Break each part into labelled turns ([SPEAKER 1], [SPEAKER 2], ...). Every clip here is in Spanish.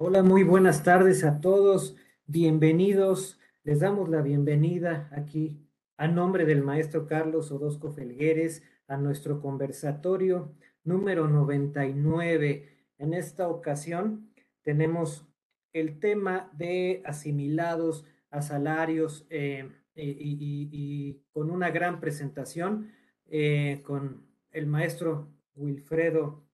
[SPEAKER 1] Hola, muy buenas tardes a todos. Bienvenidos. Les damos la bienvenida aquí a nombre del maestro Carlos Orozco Felgueres a nuestro conversatorio número 99. En esta ocasión tenemos el tema de asimilados a salarios eh, y, con una gran presentación eh, con el maestro Wilfredo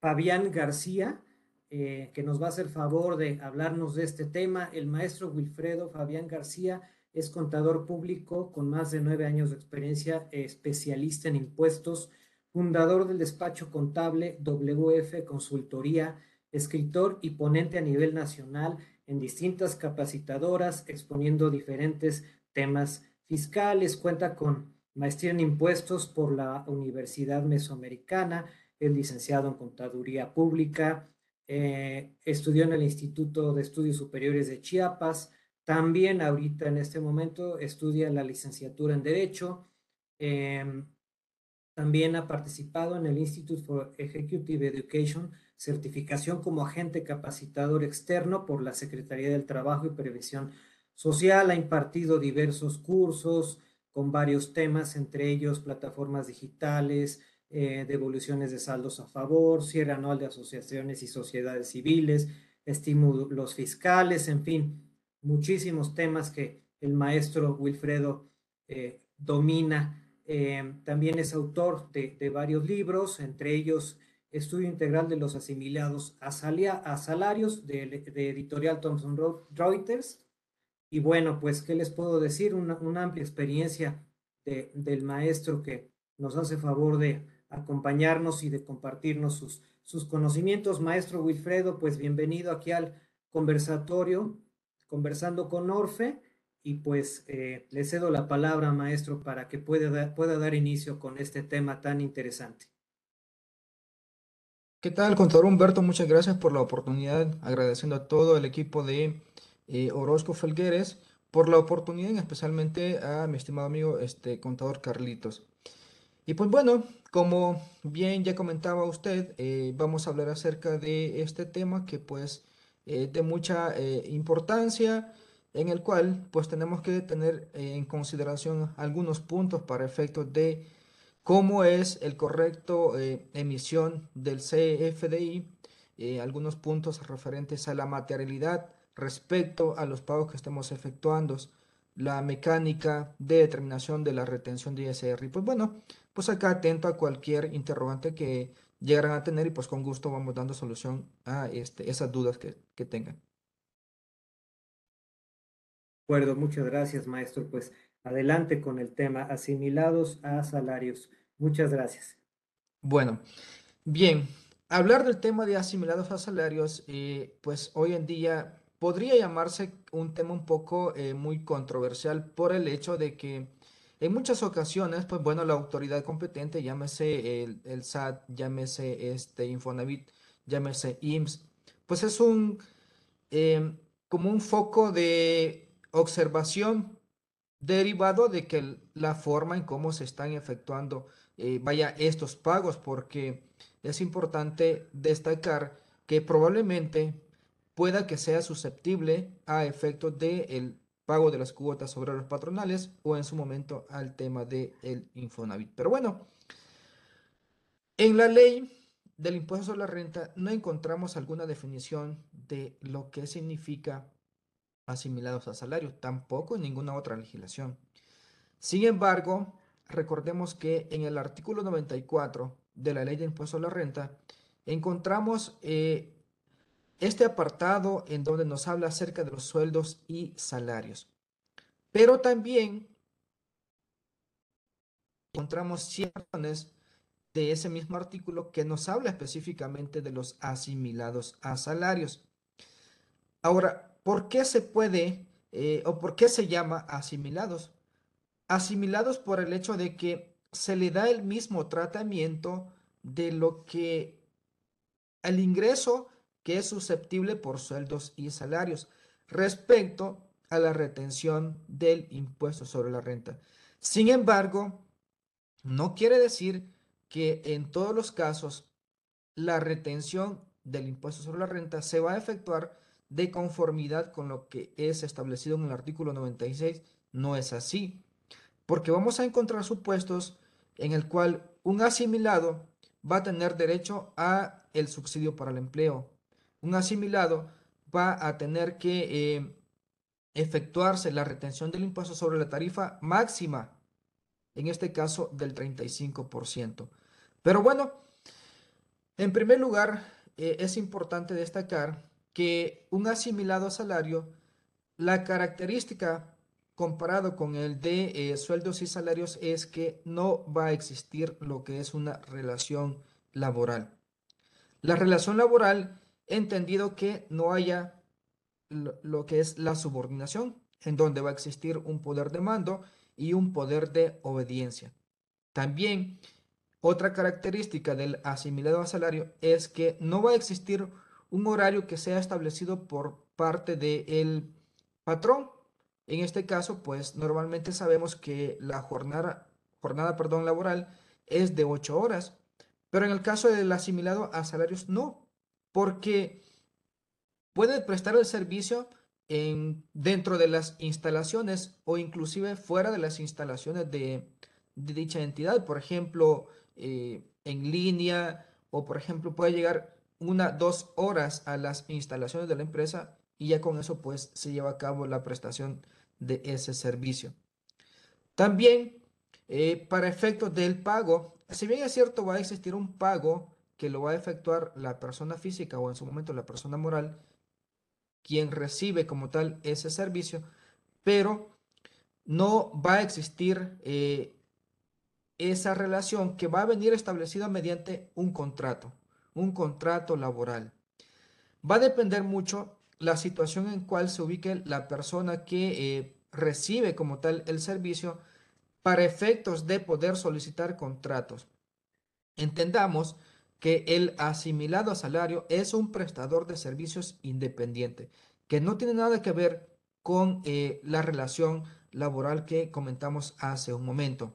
[SPEAKER 1] Fabián García eh, que nos va a hacer favor de hablarnos de este tema. El maestro Wilfredo Fabián García es contador público con más de nueve años de experiencia, especialista en impuestos, fundador del despacho contable WF Consultoría, escritor y ponente a nivel nacional en distintas capacitadoras, exponiendo diferentes temas fiscales. Cuenta con maestría en impuestos por la Universidad Mesoamericana, es licenciado en Contaduría Pública, eh, estudió en el Instituto de Estudios Superiores de Chiapas, también ahorita en este momento estudia la licenciatura en Derecho, em, también ha participado en el Institute for Executive Education, certificación como agente capacitador externo por la Secretaría del Trabajo y Previsión Social, ha impartido diversos cursos con varios temas, entre ellos plataformas digitales, eh, devoluciones de saldos a favor, cierre anual de asociaciones y sociedades civiles, estímulos fiscales, en fin, muchísimos temas que el maestro Wilfredo eh, domina. Eh, también es autor de, varios libros, entre ellos Estudio Integral de los Asimilados a, Salarios de, editorial Thomson Reuters. Y bueno, pues, ¿qué les puedo decir? Una, amplia experiencia del maestro que nos hace favor de, acompañarnos y de compartirnos sus, sus conocimientos. Maestro Wilfredo, pues bienvenido aquí al conversatorio, conversando con Orfe, y pues eh, le cedo la palabra, maestro, para que pueda, pueda dar inicio con este tema tan interesante.
[SPEAKER 2] ¿Qué tal, contador Humberto? Muchas gracias por la oportunidad, agradeciendo a todo el equipo de eh, Orozco Felgueres por la oportunidad, especialmente a mi estimado amigo, este contador Carlitos. Y pues bueno, como bien ya comentaba usted, eh, vamos a hablar acerca de este tema que pues eh, de mucha eh, importancia, en el cual pues tenemos que tener en consideración algunos puntos para efectos de cómo es el correcto emisión del CFDI, algunos puntos referentes a la materialidad respecto a los pagos que estemos efectuando, la mecánica de determinación de la retención de ISR. Y pues bueno, pues acá atento a cualquier interrogante que llegaran a tener y pues con gusto vamos dando solución a este, esas dudas que, que tengan.
[SPEAKER 1] De acuerdo, muchas gracias maestro. Pues adelante con el tema asimilados a salarios. Muchas gracias.
[SPEAKER 2] Bueno, bien, hablar del tema de asimilados a salarios, eh, pues hoy en día podría llamarse un tema un poco eh, muy controversial por el hecho de que en muchas ocasiones, pues bueno, la autoridad competente, llámese el, SAT, llámese este Infonavit, llámese IMSS, pues es un em, como un foco de observación derivado de que la forma en cómo se están efectuando, eh, vaya, estos pagos, porque es importante destacar que probablemente pueda que sea susceptible a efectos del pago de las cuotas sobre los patronales o en su momento al tema del el Infonavit. Pero bueno, en la ley del impuesto sobre la renta no encontramos alguna definición de lo que significa asimilados a salario, tampoco en ninguna otra legislación. Sin embargo, recordemos que en el artículo 94 de la ley de impuesto a la renta encontramos eh, este apartado en donde nos habla acerca de los sueldos y salarios. Pero también encontramos ciertas de ese mismo artículo que nos habla específicamente de los asimilados a salarios. Ahora, ¿por qué se puede eh, o por qué se llama asimilados? Asimilados por el hecho de que se le da el mismo tratamiento de lo que el ingreso que es susceptible por sueldos y salarios respecto a la retención del impuesto sobre la renta. Sin embargo, no quiere decir que en todos los casos la retención del impuesto sobre la renta se va a efectuar de conformidad con lo que es establecido en el artículo 96, no es así, porque vamos a encontrar supuestos en el cual un asimilado va a tener derecho a el subsidio para el empleo. Un asimilado va a tener que eh, efectuarse la retención del impuesto sobre la tarifa máxima, en este caso del 35%. Pero bueno, en primer lugar, eh, es importante destacar que un asimilado salario, la característica comparado con el de eh, sueldos y salarios es que no va a existir lo que es una relación laboral. La relación laboral, entendido que no haya lo, que es la subordinación, en donde va a existir un poder de mando y un poder de obediencia. También otra característica del asimilado a salario es que no va a existir un horario que sea establecido por parte del patrón. En este caso, pues normalmente sabemos que la jornada, jornada perdón, laboral es de 8 horas, pero en el caso del asimilado a salarios no, porque puede prestar el servicio en, dentro de las instalaciones o inclusive fuera de las instalaciones de, dicha entidad. Por ejemplo, eh, en línea o por ejemplo puede llegar una, dos horas a las instalaciones de la empresa y ya con eso pues se lleva a cabo la prestación de ese servicio. También eh, para efectos del pago, si bien es cierto va a existir un pago que lo va a efectuar la persona física o en su momento la persona moral, quien recibe como tal ese servicio, pero no va a existir eh, esa relación que va a venir establecida mediante un contrato, un contrato laboral. Va a depender mucho la situación en cual se ubique la persona que eh, recibe como tal el servicio para efectos de poder solicitar contratos. Entendamos que el asimilado a salario es un prestador de servicios independiente, que no tiene nada que ver con eh, la relación laboral que comentamos hace un momento.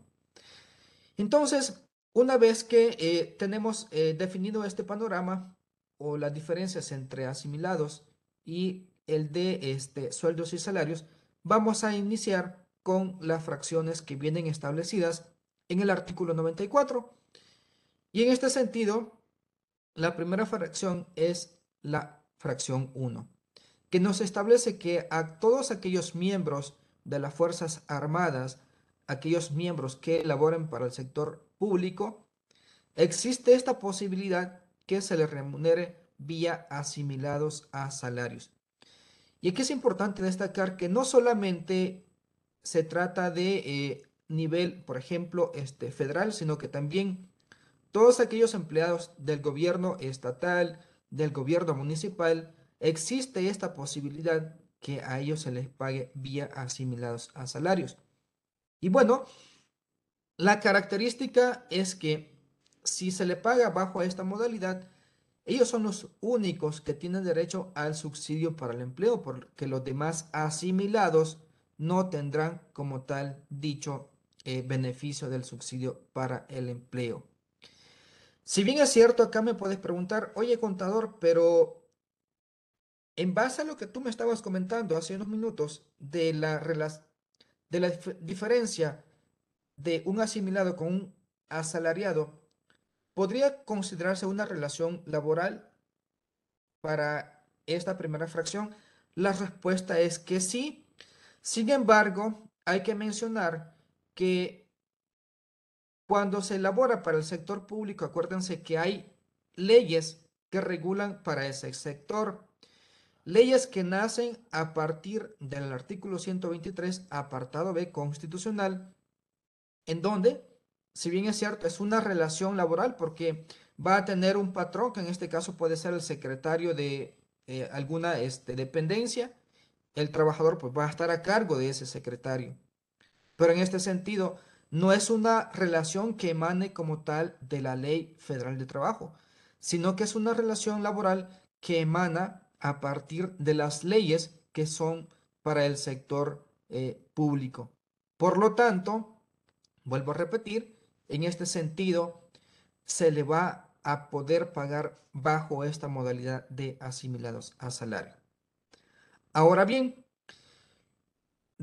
[SPEAKER 2] Entonces, una vez que eh, tenemos eh, definido este panorama o las diferencias entre asimilados y el de este, sueldos y salarios, vamos a iniciar con las fracciones que vienen establecidas en el artículo 94 y en este sentido, la primera fracción es la fracción 1, que nos establece que a todos aquellos miembros de las Fuerzas Armadas, aquellos miembros que laboren para el sector público, existe esta posibilidad que se les remunere vía asimilados a salarios. Y aquí es importante destacar que no solamente se trata de eh, nivel, por ejemplo, este, federal, sino que también todos aquellos empleados del gobierno estatal, del gobierno municipal, existe esta posibilidad que a ellos se les pague vía asimilados a salarios. Y bueno, la característica es que si se le paga bajo esta modalidad, ellos son los únicos que tienen derecho al subsidio para el empleo, porque los demás asimilados no tendrán como tal dicho eh, beneficio del subsidio para el empleo. Si bien es cierto, acá me puedes preguntar, oye contador, pero en base a lo que tú me estabas comentando hace unos minutos de la, de la diferencia de un asimilado con un asalariado, ¿podría considerarse una relación laboral para esta primera fracción? La respuesta es que sí. Sin embargo, hay que mencionar que cuando se elabora para el sector público, acuérdense que hay leyes que regulan para ese sector. Leyes que nacen a partir del artículo 123, apartado B constitucional, en donde, si bien es cierto, es una relación laboral porque va a tener un patrón, que en este caso puede ser el secretario de eh, alguna este, dependencia, el trabajador pues va a estar a cargo de ese secretario. Pero en este sentido, no es una relación que emane como tal de la ley federal de trabajo, sino que es una relación laboral que emana a partir de las leyes que son para el sector eh, público. Por lo tanto, vuelvo a repetir, en este sentido, se le va a poder pagar bajo esta modalidad de asimilados a salario. Ahora bien,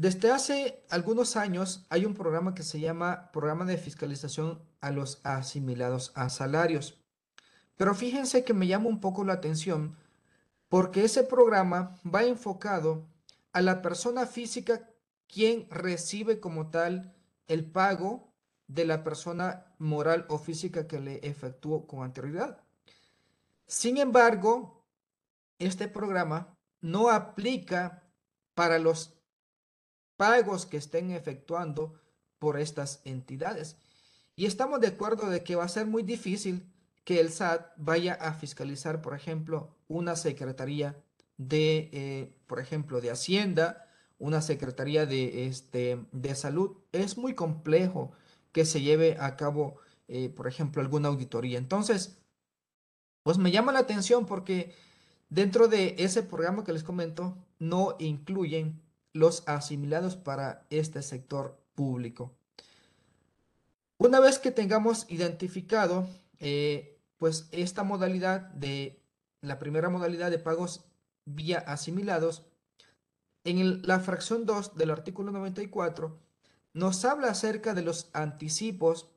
[SPEAKER 2] desde hace algunos años hay un programa que se llama Programa de Fiscalización a los Asimilados a Salarios. Pero fíjense que me llama un poco la atención porque ese programa va enfocado a la persona física quien recibe como tal el pago de la persona moral o física que le efectuó con anterioridad. Sin embargo, este programa no aplica para los pagos que estén efectuando por estas entidades. Y estamos de acuerdo de que va a ser muy difícil que el SAT vaya a fiscalizar, por ejemplo, una secretaría de, eh, por ejemplo, de Hacienda, una secretaría de, este, de salud. Es muy complejo que se lleve a cabo, eh, por ejemplo, alguna auditoría. Entonces, pues me llama la atención porque dentro de ese programa que les comento, no incluyen los asimilados para este sector público. Una vez que tengamos identificado, eh, pues esta modalidad de la primera modalidad de pagos vía asimilados, en la fracción 2 del artículo 94 nos habla acerca de los anticipos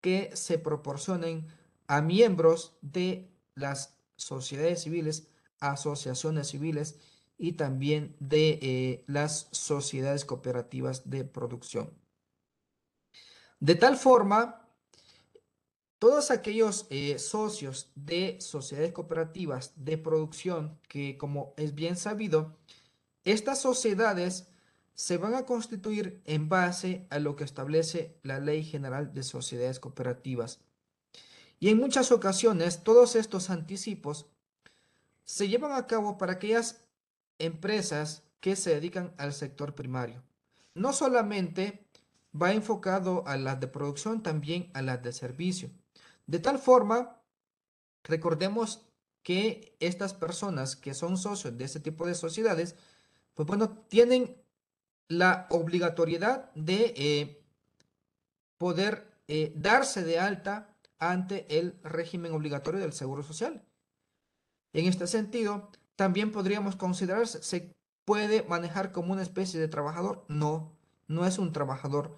[SPEAKER 2] que se proporcionen a miembros de las sociedades civiles, asociaciones civiles y también de eh, las sociedades cooperativas de producción. De tal forma, todos aquellos eh, socios de sociedades cooperativas de producción que, como es bien sabido, estas sociedades se van a constituir en base a lo que establece la Ley General de Sociedades Cooperativas. Y en muchas ocasiones todos estos anticipos se llevan a cabo para aquellas empresas que se dedican al sector primario. No solamente va enfocado a las de producción, también a las de servicio. De tal forma, recordemos que estas personas que son socios de este tipo de sociedades, pues bueno, tienen la obligatoriedad de eh, poder eh, darse de alta ante el régimen obligatorio del Seguro Social. En este sentido, también podríamos considerarse, ¿se puede manejar como una especie de trabajador? No, no es un trabajador.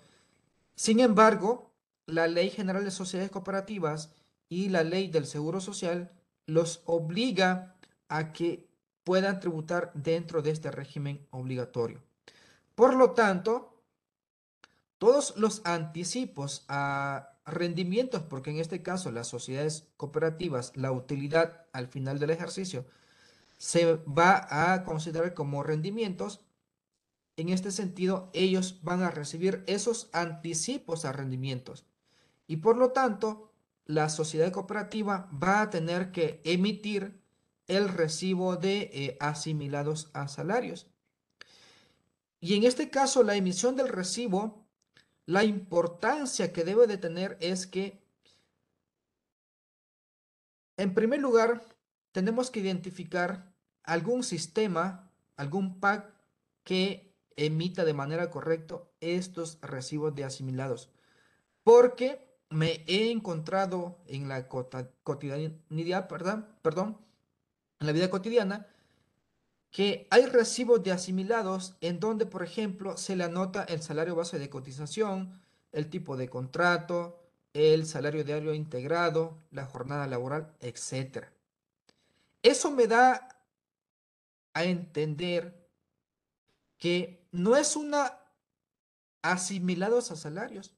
[SPEAKER 2] Sin embargo, la Ley General de Sociedades Cooperativas y la Ley del Seguro Social los obliga a que puedan tributar dentro de este régimen obligatorio. Por lo tanto, todos los anticipos a rendimientos, porque en este caso las sociedades cooperativas, la utilidad al final del ejercicio se va a considerar como rendimientos. En este sentido, ellos van a recibir esos anticipos a rendimientos. Y por lo tanto, la sociedad cooperativa va a tener que emitir el recibo de eh, asimilados a salarios. Y en este caso, la emisión del recibo, la importancia que debe de tener es que, en primer lugar, tenemos que identificar algún sistema, algún pack que emita de manera correcta estos recibos de asimilados. Porque me he encontrado en la cotidianidad, perdón, perdón, en la vida cotidiana, que hay recibos de asimilados en donde, por ejemplo, se le anota el salario base de cotización, el tipo de contrato, el salario diario integrado, la jornada laboral, etc. Eso me da a entender que no es una asimilados a salarios,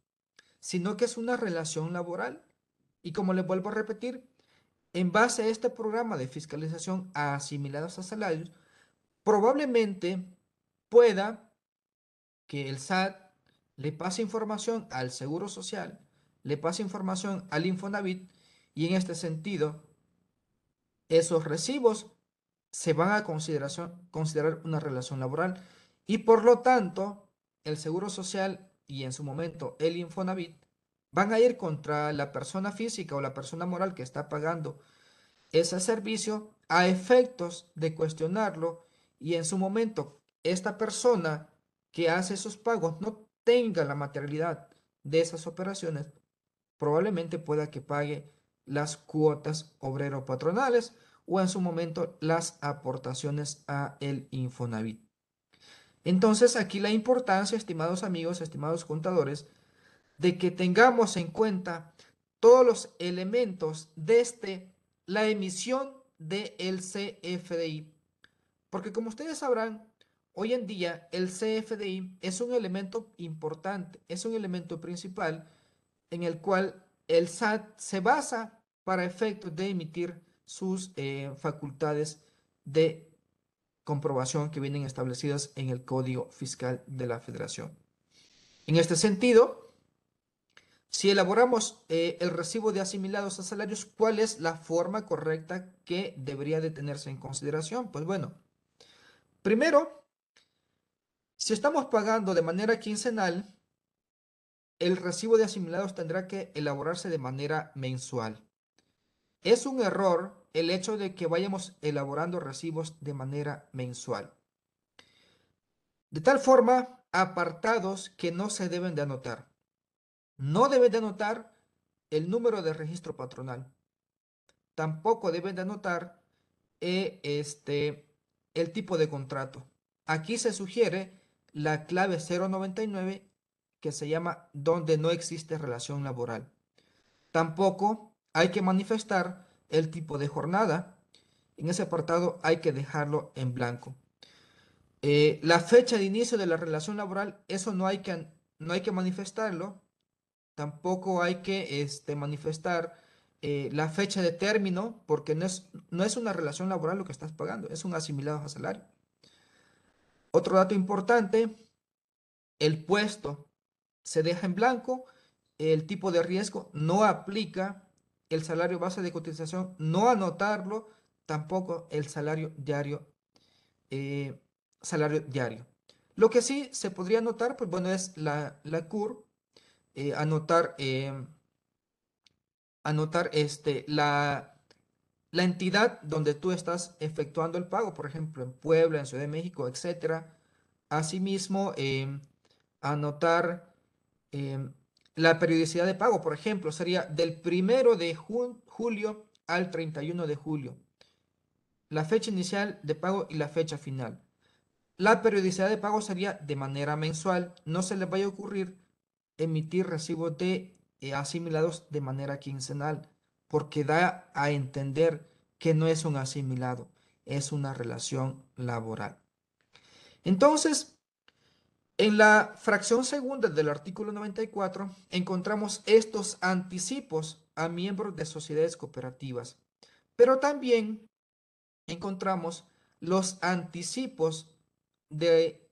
[SPEAKER 2] sino que es una relación laboral. Y como les vuelvo a repetir, en base a este programa de fiscalización a asimilados a salarios, probablemente pueda que el SAT le pase información al Seguro Social, le pase información al Infonavit y en este sentido esos recibos se van a considerar una relación laboral. Y por lo tanto el Seguro Social y en su momento el Infonavit van a ir contra la persona física o la persona moral que está pagando ese servicio a efectos de cuestionarlo y en su momento esta persona que hace esos pagos no tenga la materialidad de esas operaciones, probablemente pueda que pague las cuotas obrero-patronales o en su momento las aportaciones a el Infonavit. Entonces aquí la importancia, estimados amigos, estimados contadores, de que tengamos en cuenta todos los elementos desde la emisión del CFDI. Porque como ustedes sabrán, hoy en día el CFDI es un elemento importante, es un elemento principal en el cual el SAT se basa para efectos de emitir sus eh, facultades de comprobación que vienen establecidas en el Código Fiscal de la Federación. En este sentido, si elaboramos eh, el recibo de asimilados a salarios, ¿cuál es la forma correcta que debería de tenerse en consideración? Pues bueno, primero, si estamos pagando de manera quincenal, el recibo de asimilados tendrá que elaborarse de manera mensual. Es un error el hecho de que vayamos elaborando recibos de manera mensual. De tal forma, apartados que no se deben de anotar. No deben de anotar el número de registro patronal. Tampoco deben de anotar eh, este, el tipo de contrato. Aquí se sugiere la clave 099 que se llama donde no existe relación laboral. Tampoco hay que manifestar el tipo de jornada. En ese apartado hay que dejarlo en blanco. Eh, la fecha de inicio de la relación laboral, eso no hay que, no hay que manifestarlo Tampoco hay que este, manifestar eh, la fecha de término porque no es, no es una relación laboral lo que estás pagando, es un asimilado a salario. Otro dato importante, el puesto se deja en blanco, el tipo de riesgo no aplica, el salario base de cotización no anotarlo, tampoco el salario diario, eh, salario diario. Lo que sí se podría anotar, pues bueno, es la, la CUR, eh, anotar, em, anotar este, la, la entidad donde tú estás efectuando el pago, por ejemplo, en Puebla, en Ciudad de México, etcétera. Asimismo, em, anotar em, la periodicidad de pago, por ejemplo, sería del primero de julio al 31 de julio. La fecha inicial de pago y la fecha final. La periodicidad de pago sería de manera mensual. No se les vaya a ocurrir emitir recibos de eh, asimilados de manera quincenal, porque da a entender que no es un asimilado, es una relación laboral. Entonces, en la fracción segunda del artículo 94 encontramos estos anticipos a miembros de sociedades cooperativas, pero también encontramos los anticipos de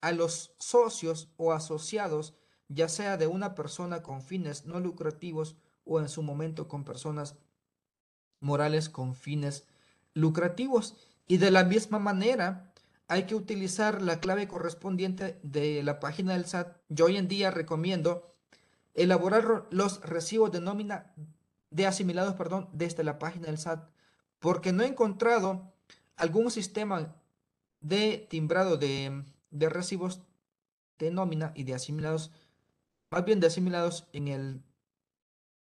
[SPEAKER 2] a los socios o asociados ya sea de una persona con fines no lucrativos o en su momento con personas morales con fines lucrativos. Y de la misma manera, hay que utilizar la clave correspondiente de la página del SAT. Yo hoy en día recomiendo elaborar los recibos de nómina de asimilados, perdón, desde la página del SAT, porque no he encontrado algún sistema de timbrado de, de recibos de nómina y de asimilados más bien de asimilados en el,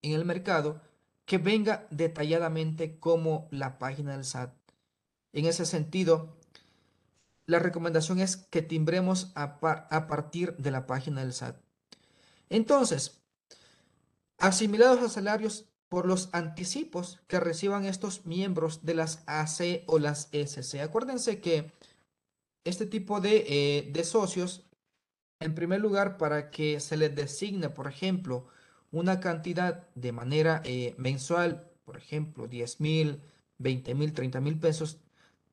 [SPEAKER 2] en el mercado, que venga detalladamente como la página del SAT. En ese sentido, la recomendación es que timbremos a, partir de la página del SAT. Entonces, asimilados a salarios por los anticipos que reciban estos miembros de las AC o las SC. Acuérdense que este tipo de, eh, de socios en primer lugar, para que se les designe, por ejemplo, una cantidad de manera eh, mensual, por ejemplo, 10 mil, 20 mil, 30 mil pesos,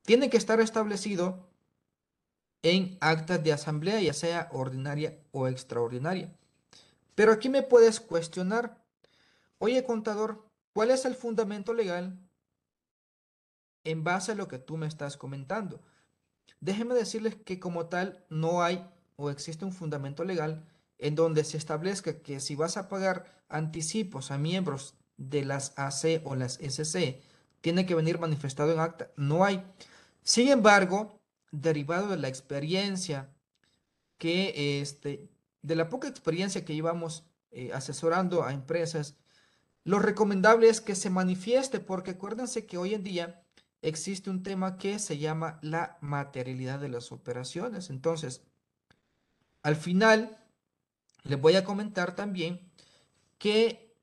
[SPEAKER 2] tiene que estar establecido en actas de asamblea, ya sea ordinaria o extraordinaria. Pero aquí me puedes cuestionar, oye contador, ¿cuál es el fundamento legal en base a lo que tú me estás comentando? Déjeme decirles que como tal no hay o existe un fundamento legal en donde se establezca que si vas a pagar anticipos a miembros de las AC o las SC, tiene que venir manifestado en acta. No hay. Sin embargo, derivado de la experiencia que, este, de la poca experiencia que llevamos eh, asesorando a empresas, lo recomendable es que se manifieste, porque acuérdense que hoy en día existe un tema que se llama la materialidad de las operaciones. Entonces, al final, les voy a comentar también qué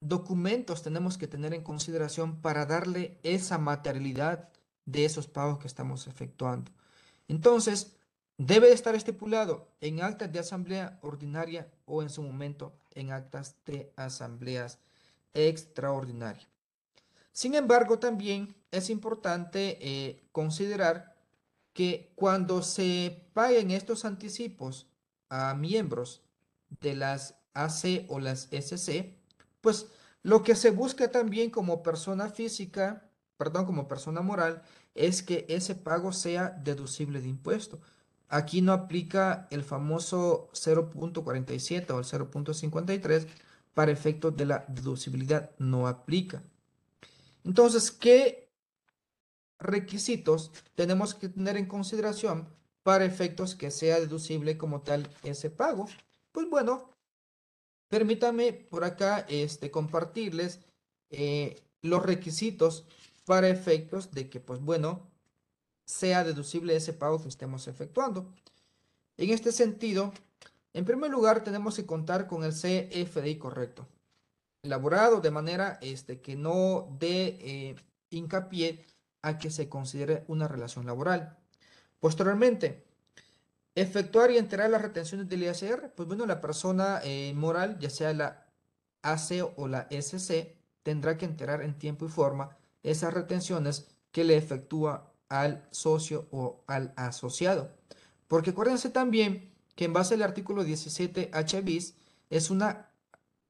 [SPEAKER 2] documentos tenemos que tener en consideración para darle esa materialidad de esos pagos que estamos efectuando. Entonces, debe estar estipulado en actas de asamblea ordinaria o en su momento en actas de asambleas extraordinarias. Sin embargo, también es importante eh, considerar que cuando se paguen estos anticipos a miembros de las AC o las SC, pues lo que se busca también como persona física, perdón, como persona moral, es que ese pago sea deducible de impuesto. Aquí no aplica el famoso 0.47 o el 0.53 para efectos de la deducibilidad, no aplica. Entonces, ¿qué requisitos tenemos que tener en consideración para efectos que sea deducible como tal ese pago. Pues bueno, permítame por acá este, compartirles eh, los requisitos para efectos de que, pues bueno, sea deducible ese pago que estemos efectuando. En este sentido, en primer lugar, tenemos que contar con el CFDI correcto, elaborado de manera este, que no dé eh, hincapié a que se considere una relación laboral. Posteriormente, efectuar y enterar las retenciones del ISR, pues bueno, la persona eh, moral, ya sea la AC o la SC, tendrá que enterar en tiempo y forma esas retenciones que le efectúa al socio o al asociado. Porque acuérdense también que en base al artículo 17 H bis es una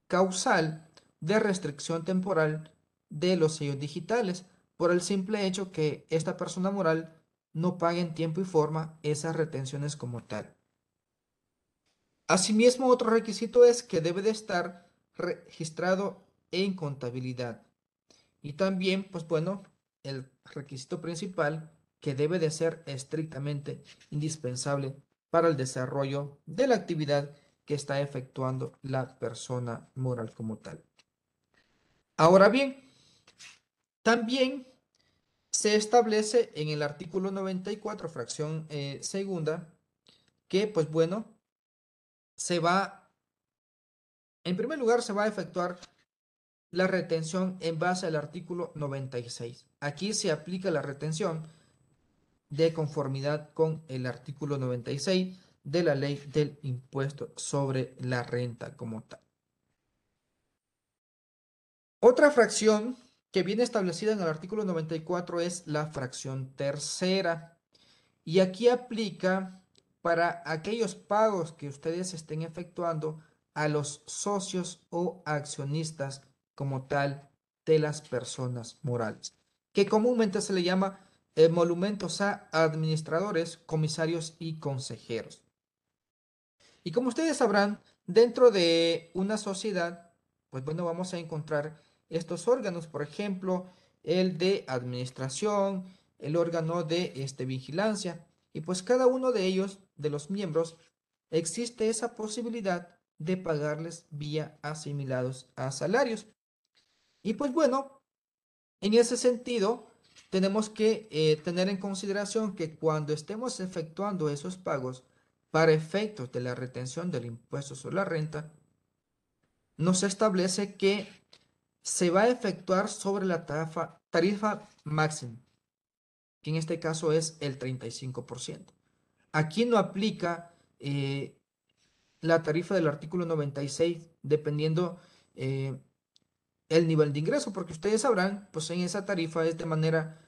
[SPEAKER 2] causal de restricción temporal de los sellos digitales por el simple hecho que esta persona moral no pague en tiempo y forma esas retenciones como tal. Asimismo, otro requisito es que debe de estar registrado en contabilidad. Y también, pues bueno, el requisito principal que debe de ser estrictamente indispensable para el desarrollo de la actividad que está efectuando la persona moral como tal. Ahora bien, también se establece en el artículo 94, fracción eh, segunda, que pues bueno, se va, en primer lugar se va a efectuar la retención en base al artículo 96. Aquí se aplica la retención de conformidad con el artículo 96 de la ley del impuesto sobre la renta como tal. Otra fracción que viene establecida en el artículo 94 es la fracción tercera. Y aquí aplica para aquellos pagos que ustedes estén efectuando a los socios o accionistas como tal de las personas morales, que comúnmente se le llama emolumentos a administradores, comisarios y consejeros. Y como ustedes sabrán, dentro de una sociedad, pues bueno, vamos a encontrar estos órganos, por ejemplo, el de administración, el órgano de este, vigilancia, y pues cada uno de ellos, de los miembros, existe esa posibilidad de pagarles vía asimilados a salarios. Y pues bueno, en ese sentido, tenemos que eh, tener en consideración que cuando estemos efectuando esos pagos para efectos de la retención del impuesto sobre la renta, nos establece que se va a efectuar sobre la tarifa, tarifa máxima, que en este caso es el 35%. Aquí no aplica eh, la tarifa del artículo 96 dependiendo eh, el nivel de ingreso, porque ustedes sabrán, pues en esa tarifa es de manera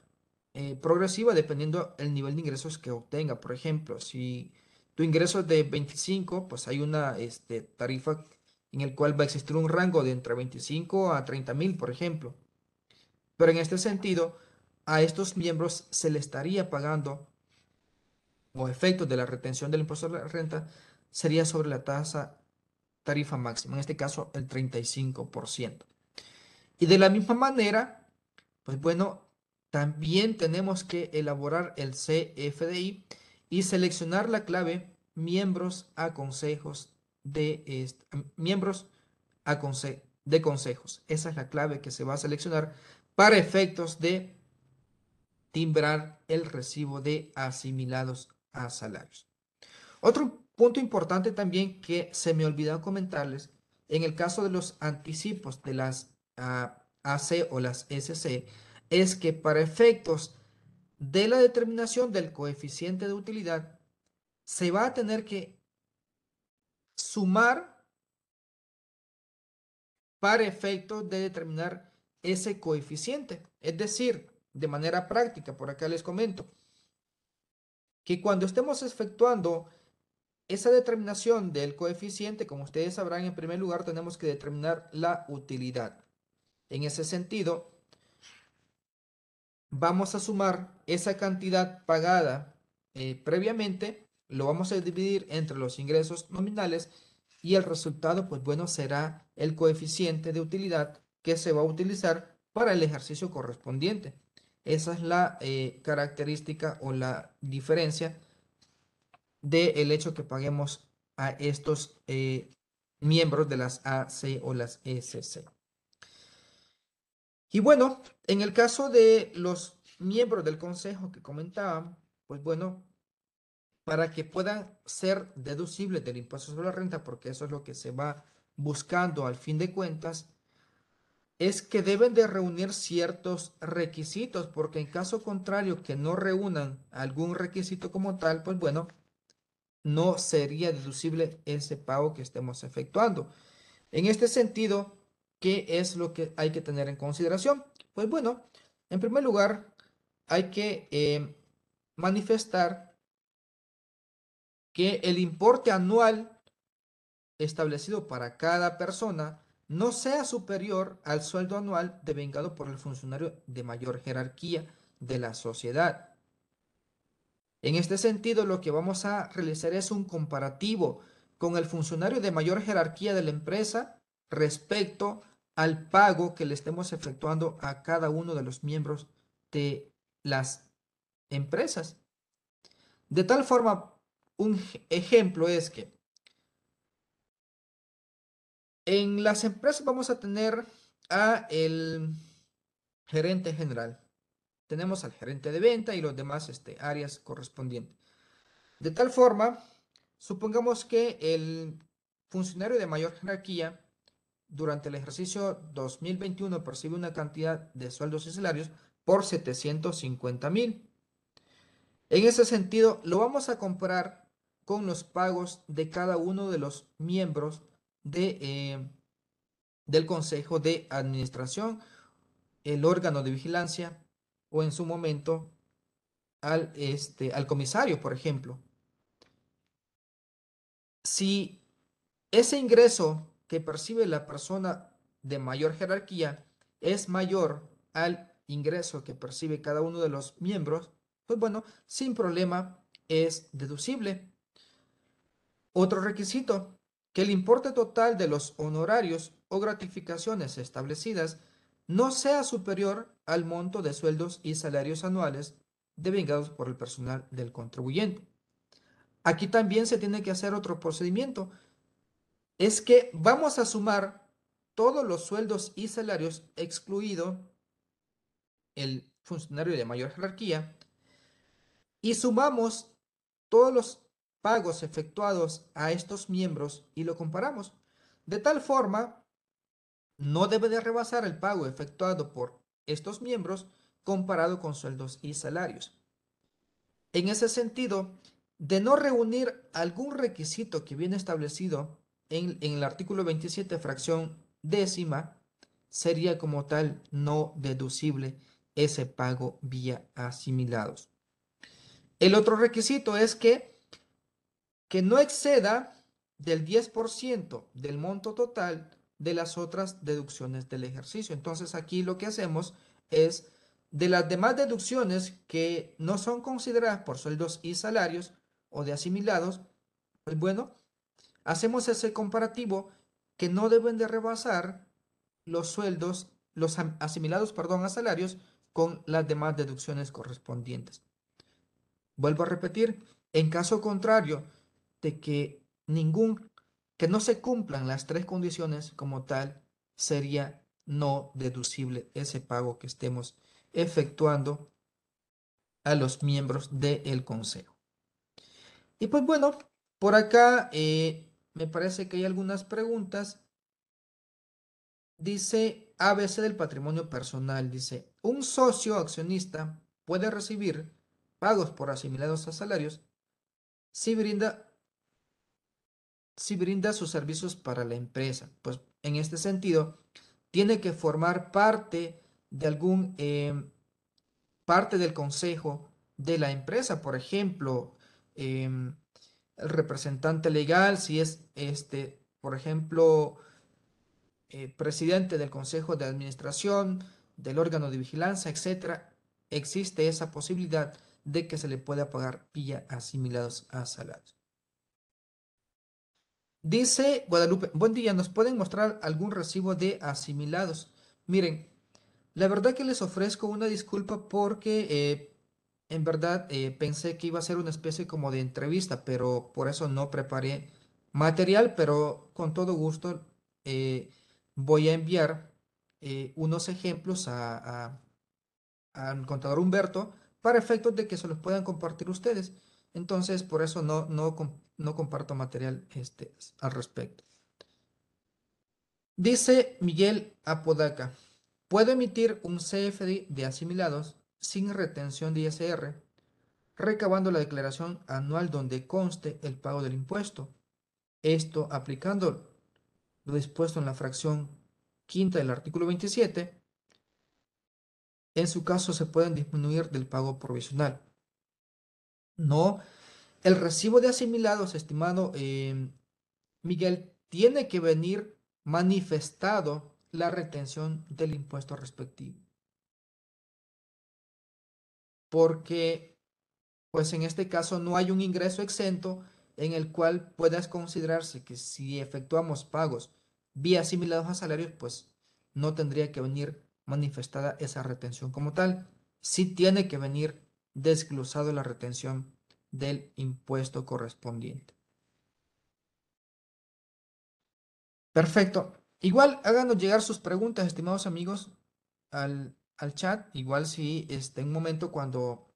[SPEAKER 2] eh, progresiva dependiendo el nivel de ingresos que obtenga. Por ejemplo, si tu ingreso es de 25, pues hay una este, tarifa en el cual va a existir un rango de entre 25 a 30 mil, por ejemplo. Pero en este sentido, a estos miembros se le estaría pagando o efectos de la retención del impuesto de la renta sería sobre la tasa tarifa máxima, en este caso el 35%. Y de la misma manera, pues bueno, también tenemos que elaborar el CFDI y seleccionar la clave miembros a consejos de miembros de consejos. Esa es la clave que se va a seleccionar para efectos de timbrar el recibo de asimilados a salarios. Otro punto importante también que se me olvidó comentarles, en el caso de los anticipos de las AC o las SC, es que para efectos de la determinación del coeficiente de utilidad, se va a tener que sumar para efectos de determinar ese coeficiente. Es decir, de manera práctica, por acá les comento, que cuando estemos efectuando esa determinación del coeficiente, como ustedes sabrán, en primer lugar tenemos que determinar la utilidad. En ese sentido, vamos a sumar esa cantidad pagada eh, previamente, lo vamos a dividir entre los ingresos nominales y el resultado, pues bueno, será el coeficiente de utilidad que se va a utilizar para el ejercicio correspondiente. Esa es la eh, característica o la diferencia del hecho que paguemos a estos eh, miembros de las AC o las SC. Y bueno, en el caso de los miembros del consejo que comentaba, pues bueno, para que puedan ser deducibles del impuesto sobre la renta, porque eso es lo que se va buscando al fin de cuentas, es que deben de reunir ciertos requisitos, porque en caso contrario que no reúnan algún requisito como tal, pues bueno, no sería deducible ese pago que estemos efectuando. En este sentido, ¿qué es lo que hay que tener en consideración? Pues bueno, en primer lugar, hay que eh, manifestar que el importe anual establecido para cada persona no sea superior al sueldo anual devengado por el funcionario de mayor jerarquía de la sociedad. En este sentido, lo que vamos a realizar es un comparativo con el funcionario de mayor jerarquía de la empresa respecto al pago que le estemos efectuando a cada uno de los miembros de las empresas. De tal forma, un ejemplo es que en las empresas vamos a tener a el gerente general. Tenemos al gerente de venta y los demás este, áreas correspondientes. De tal forma, supongamos que el funcionario de mayor jerarquía durante el ejercicio 2021 percibe una cantidad de sueldos y salarios por 750 mil. En ese sentido, lo vamos a comparar con los pagos de cada uno de los miembros de, eh, del Consejo de Administración, el órgano de vigilancia o en su momento al, este, al comisario, por ejemplo. Si ese ingreso que percibe la persona de mayor jerarquía es mayor al ingreso que percibe cada uno de los miembros, pues bueno, sin problema es deducible. Otro requisito, que el importe total de los honorarios o gratificaciones establecidas no sea superior al monto de sueldos y salarios anuales devengados por el personal del contribuyente. Aquí también se tiene que hacer otro procedimiento. Es que vamos a sumar todos los sueldos y salarios excluido el funcionario de mayor jerarquía y sumamos todos los pagos efectuados a estos miembros y lo comparamos. De tal forma, no debe de rebasar el pago efectuado por estos miembros comparado con sueldos y salarios. En ese sentido, de no reunir algún requisito que viene establecido en, el artículo 27, fracción décima, sería como tal no deducible ese pago vía asimilados. El otro requisito es que que no exceda del 10% del monto total de las otras deducciones del ejercicio. Entonces aquí lo que hacemos es de las demás deducciones que no son consideradas por sueldos y salarios o de asimilados, pues bueno, hacemos ese comparativo que no deben de rebasar los sueldos, los asimilados, perdón, a salarios con las demás deducciones correspondientes. Vuelvo a repetir, en caso contrario, de que ningún, que no se cumplan las tres condiciones como tal, sería no deducible ese pago que estemos efectuando a los miembros del consejo. Y pues bueno, por acá eh, me parece que hay algunas preguntas. Dice ABC del patrimonio personal, dice, un socio accionista puede recibir pagos por asimilados a salarios si brinda, si brinda sus servicios para la empresa. Pues en este sentido, tiene que formar parte de algún em, parte del consejo de la empresa, por ejemplo, em, el representante legal, si es este, por ejemplo, eh, presidente del consejo de administración, del órgano de vigilancia, etcétera, existe esa posibilidad de que se le pueda pagar vía asimilados a salarios. Dice Guadalupe, buen día, ¿nos pueden mostrar algún recibo de asimilados? Miren, la verdad que les ofrezco una disculpa porque eh, en verdad eh, pensé que iba a ser una especie como de entrevista, pero por eso no preparé material, pero con todo gusto eh, voy a enviar eh, unos ejemplos al contador Humberto para efectos de que se los puedan compartir ustedes. Entonces, por eso no, no, no comparto material este, al respecto. Dice Miguel Apodaca, ¿puedo emitir un CFD de asimilados sin retención de ISR, recabando la declaración anual donde conste el pago del impuesto? Esto aplicando lo dispuesto en la fracción quinta del artículo 27, en su caso se pueden disminuir del pago provisional. No, el recibo de asimilados, estimado eh, Miguel, tiene que venir manifestado la retención del impuesto respectivo. Porque, pues en este caso no hay un ingreso exento en el cual puedas considerarse que si efectuamos pagos vía asimilados a salarios, pues no tendría que venir manifestada esa retención como tal. Sí tiene que venir desglosado la retención del impuesto correspondiente. Perfecto. Igual háganos llegar sus preguntas, estimados amigos, al, chat. Igual si este, en un momento cuando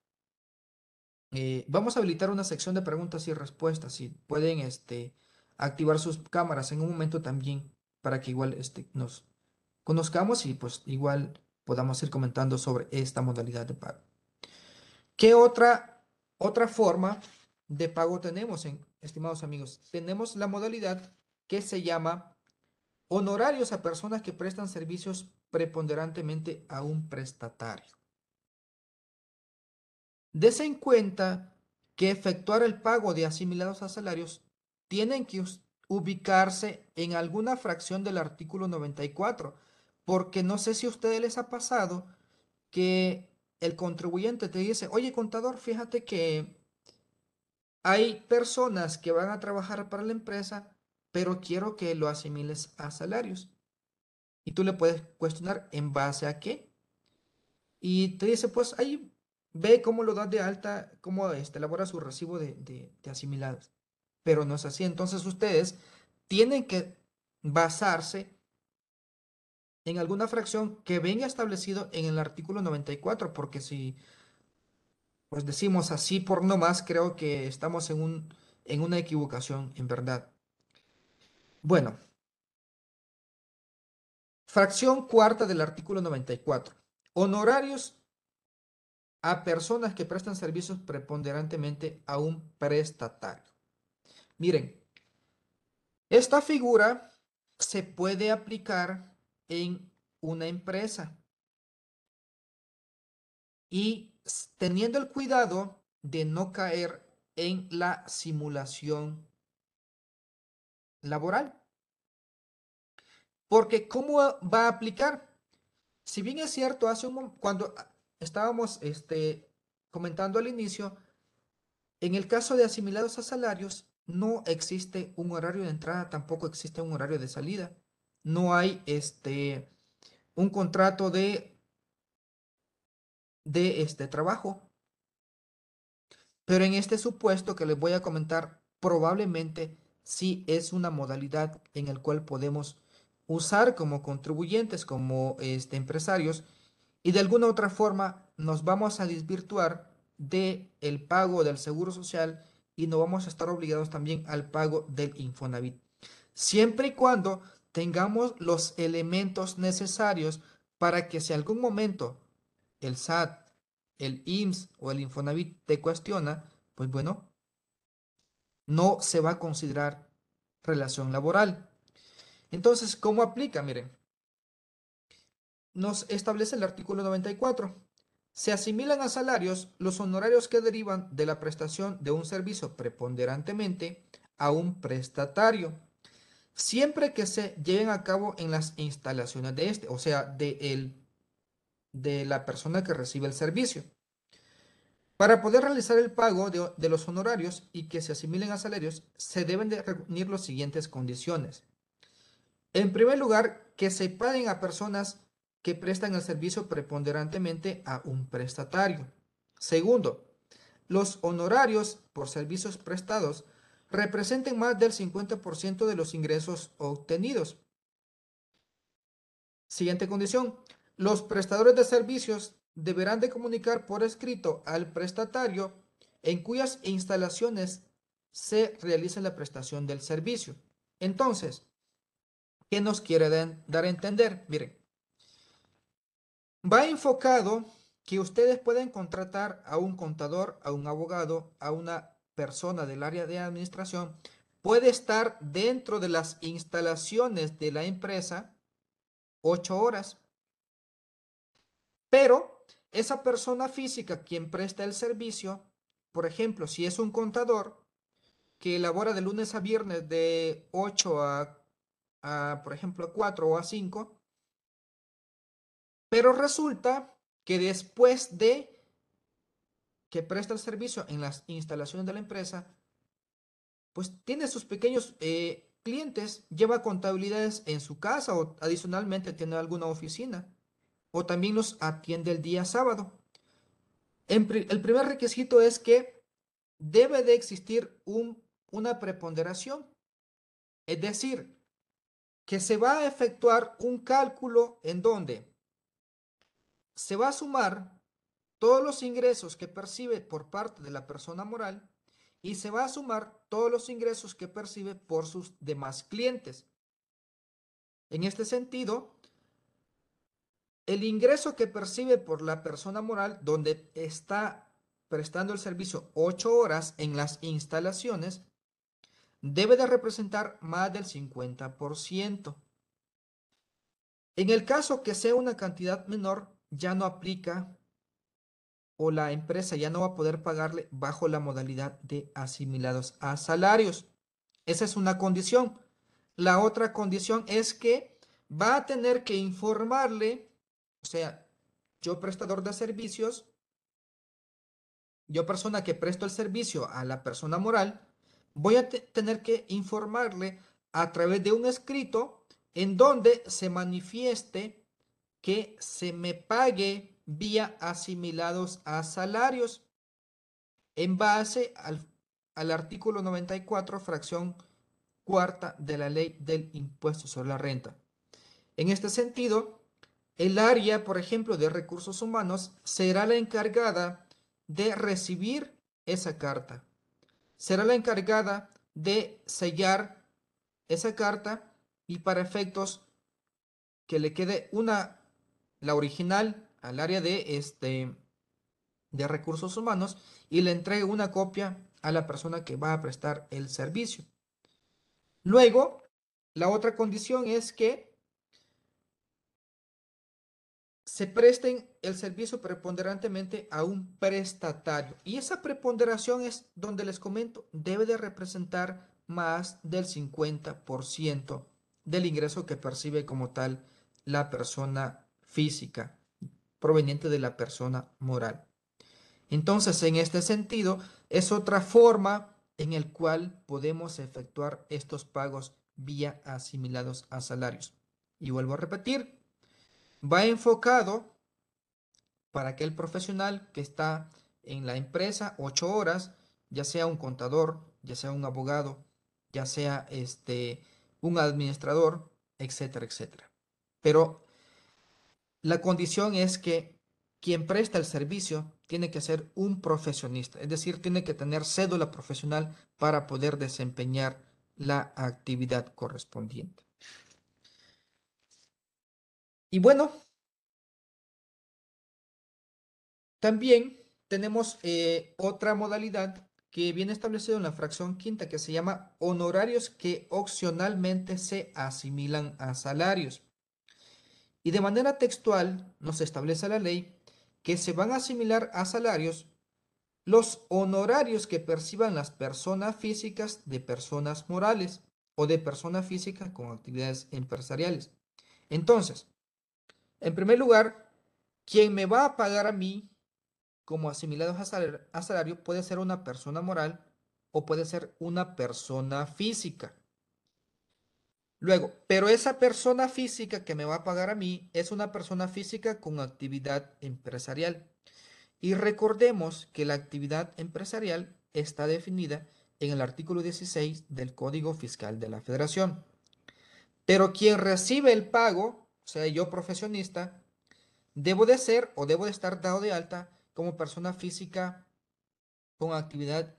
[SPEAKER 2] eh, vamos a habilitar una sección de preguntas y respuestas. Si pueden este, activar sus cámaras en un momento también para que igual este, nos conozcamos y pues igual podamos ir comentando sobre esta modalidad de pago. ¿Qué otra, otra forma de pago tenemos, en, estimados amigos? Tenemos la modalidad que se llama honorarios a personas que prestan servicios preponderantemente a un prestatario. Dese en cuenta que efectuar el pago de asimilados a salarios tienen que ubicarse en alguna fracción del artículo 94, porque no sé si a ustedes les ha pasado que el contribuyente te dice, oye contador, fíjate que hay personas que van a trabajar para la empresa, pero quiero que lo asimiles a salarios. Y tú le puedes cuestionar en base a qué. Y te dice, pues ahí ve cómo lo das de alta, cómo este, elabora su recibo de, de asimilados pero no es así. Entonces ustedes tienen que basarse en alguna fracción que venga establecido en el artículo 94, porque si pues decimos así por no más, creo que estamos en, un, en una equivocación, en verdad. Bueno, fracción cuarta del artículo 94. Honorarios a personas que prestan servicios preponderantemente a un prestatario. Miren, esta figura se puede aplicar en una empresa y teniendo el cuidado de no caer en la simulación laboral. Porque ¿cómo va a aplicar? Si bien es cierto, hace un cuando estábamos este, comentando al inicio, en el caso de asimilados a salarios, no existe un horario de entrada, tampoco existe un horario de salida. No hay este un contrato de de este trabajo. Pero en este supuesto que les voy a comentar, probablemente sí es una modalidad en el cual podemos usar como contribuyentes, como este, empresarios, y de alguna otra forma nos vamos a desvirtuar de el pago del seguro social y no vamos a estar obligados también al pago del Infonavit. Siempre y cuando tengamos los elementos necesarios para que si algún momento el SAT, el IMSS o el Infonavit te cuestiona, pues bueno, no se va a considerar relación laboral. Entonces, ¿cómo aplica? Miren, nos establece el artículo 94. Se asimilan a salarios los honorarios que derivan de la prestación de un servicio preponderantemente a un prestatario, siempre que se lleven a cabo en las instalaciones de este, o sea, de, el, de la persona que recibe el servicio. Para poder realizar el pago de, los honorarios y que se asimilen a salarios, se deben de reunir las siguientes condiciones. En primer lugar, que se paguen a personas que prestan el servicio preponderantemente a un prestatario. Segundo, los honorarios por servicios prestados representen más del 50% de los ingresos obtenidos. Siguiente condición. Los prestadores de servicios deberán de comunicar por escrito al prestatario en cuyas instalaciones se realiza la prestación del servicio. Entonces, ¿qué nos quiere dar a entender? Miren, Va enfocado que ustedes pueden contratar a un contador, a un abogado, a una persona del área de administración. Puede estar dentro de las instalaciones de la empresa ocho horas. Pero esa persona física quien presta el servicio, por ejemplo, si es un contador que elabora de lunes a viernes de 8 a, por ejemplo, a 4 o a 5, pero resulta que después de que presta el servicio en las instalaciones de la empresa, pues tiene sus pequeños eh, clientes, lleva contabilidades en su casa o adicionalmente tiene alguna oficina o también los atiende el día sábado. el primer requisito es que debe de existir un, una preponderación, es decir, que se va a efectuar un cálculo en donde se va a sumar todos los ingresos que percibe por parte de la persona moral y se va a sumar todos los ingresos que percibe por sus demás clientes. En este sentido, el ingreso que percibe por la persona moral, donde está prestando el servicio ocho horas en las instalaciones, debe de representar más del 50%. En el caso que sea una cantidad menor, ya no aplica o la empresa ya no va a poder pagarle bajo la modalidad de asimilados a salarios. Esa es una condición. La otra condición es que va a tener que informarle, o sea, yo prestador de servicios, yo persona que presto el servicio a la persona moral, voy a tener que informarle a través de un escrito en donde se manifieste que se me pague vía asimilados a salarios en base al, al artículo 94, fracción cuarta de la ley del impuesto sobre la renta. En este sentido, el área, por ejemplo, de recursos humanos será la encargada de recibir esa carta. Será la encargada de sellar esa carta y para efectos que le quede una la original al área de, este, de recursos humanos y le entregue una copia a la persona que va a prestar el servicio. Luego, la otra condición es que se presten el servicio preponderantemente a un prestatario. Y esa preponderación es donde les comento, debe de representar más del 50% del ingreso que percibe como tal la persona física proveniente de la persona moral. Entonces, en este sentido, es otra forma en el cual podemos efectuar estos pagos vía asimilados a salarios. Y vuelvo a repetir, va enfocado para aquel profesional que está en la empresa ocho horas, ya sea un contador, ya sea un abogado, ya sea este, un administrador, etcétera, etcétera. Pero la condición es que quien presta el servicio tiene que ser un profesionista, es decir, tiene que tener cédula profesional para poder desempeñar la actividad correspondiente. Y bueno, también tenemos eh, otra modalidad que viene establecido en la fracción quinta que se llama honorarios que opcionalmente se asimilan a salarios. Y de manera textual nos establece la ley que se van a asimilar a salarios los honorarios que perciban las personas físicas de personas morales o de personas físicas con actividades empresariales. Entonces, en primer lugar, quien me va a pagar a mí como asimilados a salario, puede ser una persona moral o puede ser una persona física. Luego, pero esa persona física que me va a pagar a mí es una persona física con actividad empresarial. Y recordemos que la actividad empresarial está definida en el artículo 16 del Código Fiscal de la Federación. Pero quien recibe el pago, o sea, yo profesionista, debo de ser o debo de estar dado de alta como persona física con actividad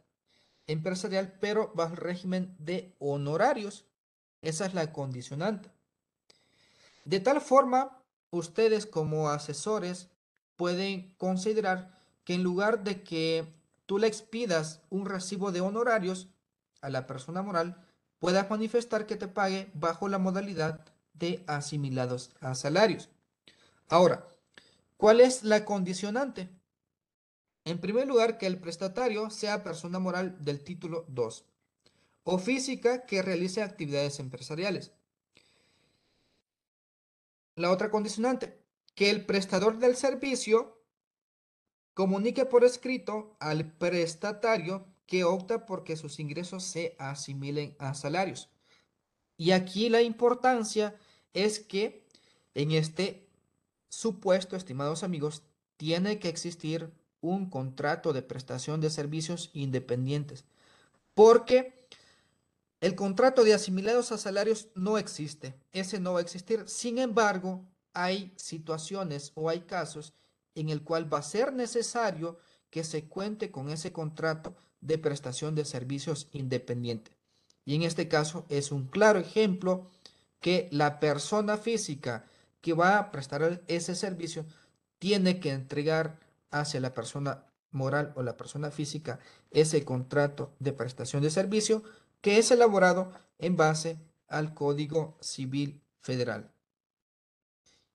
[SPEAKER 2] empresarial, pero bajo el régimen de honorarios esa es la condicionante. De tal forma, ustedes como asesores pueden considerar que en lugar de que tú le expidas un recibo de honorarios a la persona moral, puedas manifestar que te pague bajo la modalidad de asimilados a salarios. Ahora, ¿cuál es la condicionante? En primer lugar, que el prestatario sea persona moral del título 2 o física que realice actividades empresariales. La otra condicionante, que el prestador del servicio comunique por escrito al prestatario que opta porque sus ingresos se asimilen a salarios. Y aquí la importancia es que en este supuesto, estimados amigos, tiene que existir un contrato de prestación de servicios independientes. Porque el contrato de asimilados a salarios no existe, ese no va a existir. Sin embargo, hay situaciones o hay casos en el cual va a ser necesario que se cuente con ese contrato de prestación de servicios independiente. Y en este caso es un claro ejemplo que la persona física que va a prestar ese servicio tiene que entregar hacia la persona moral o la persona física ese contrato de prestación de servicio que es elaborado en base al Código Civil Federal.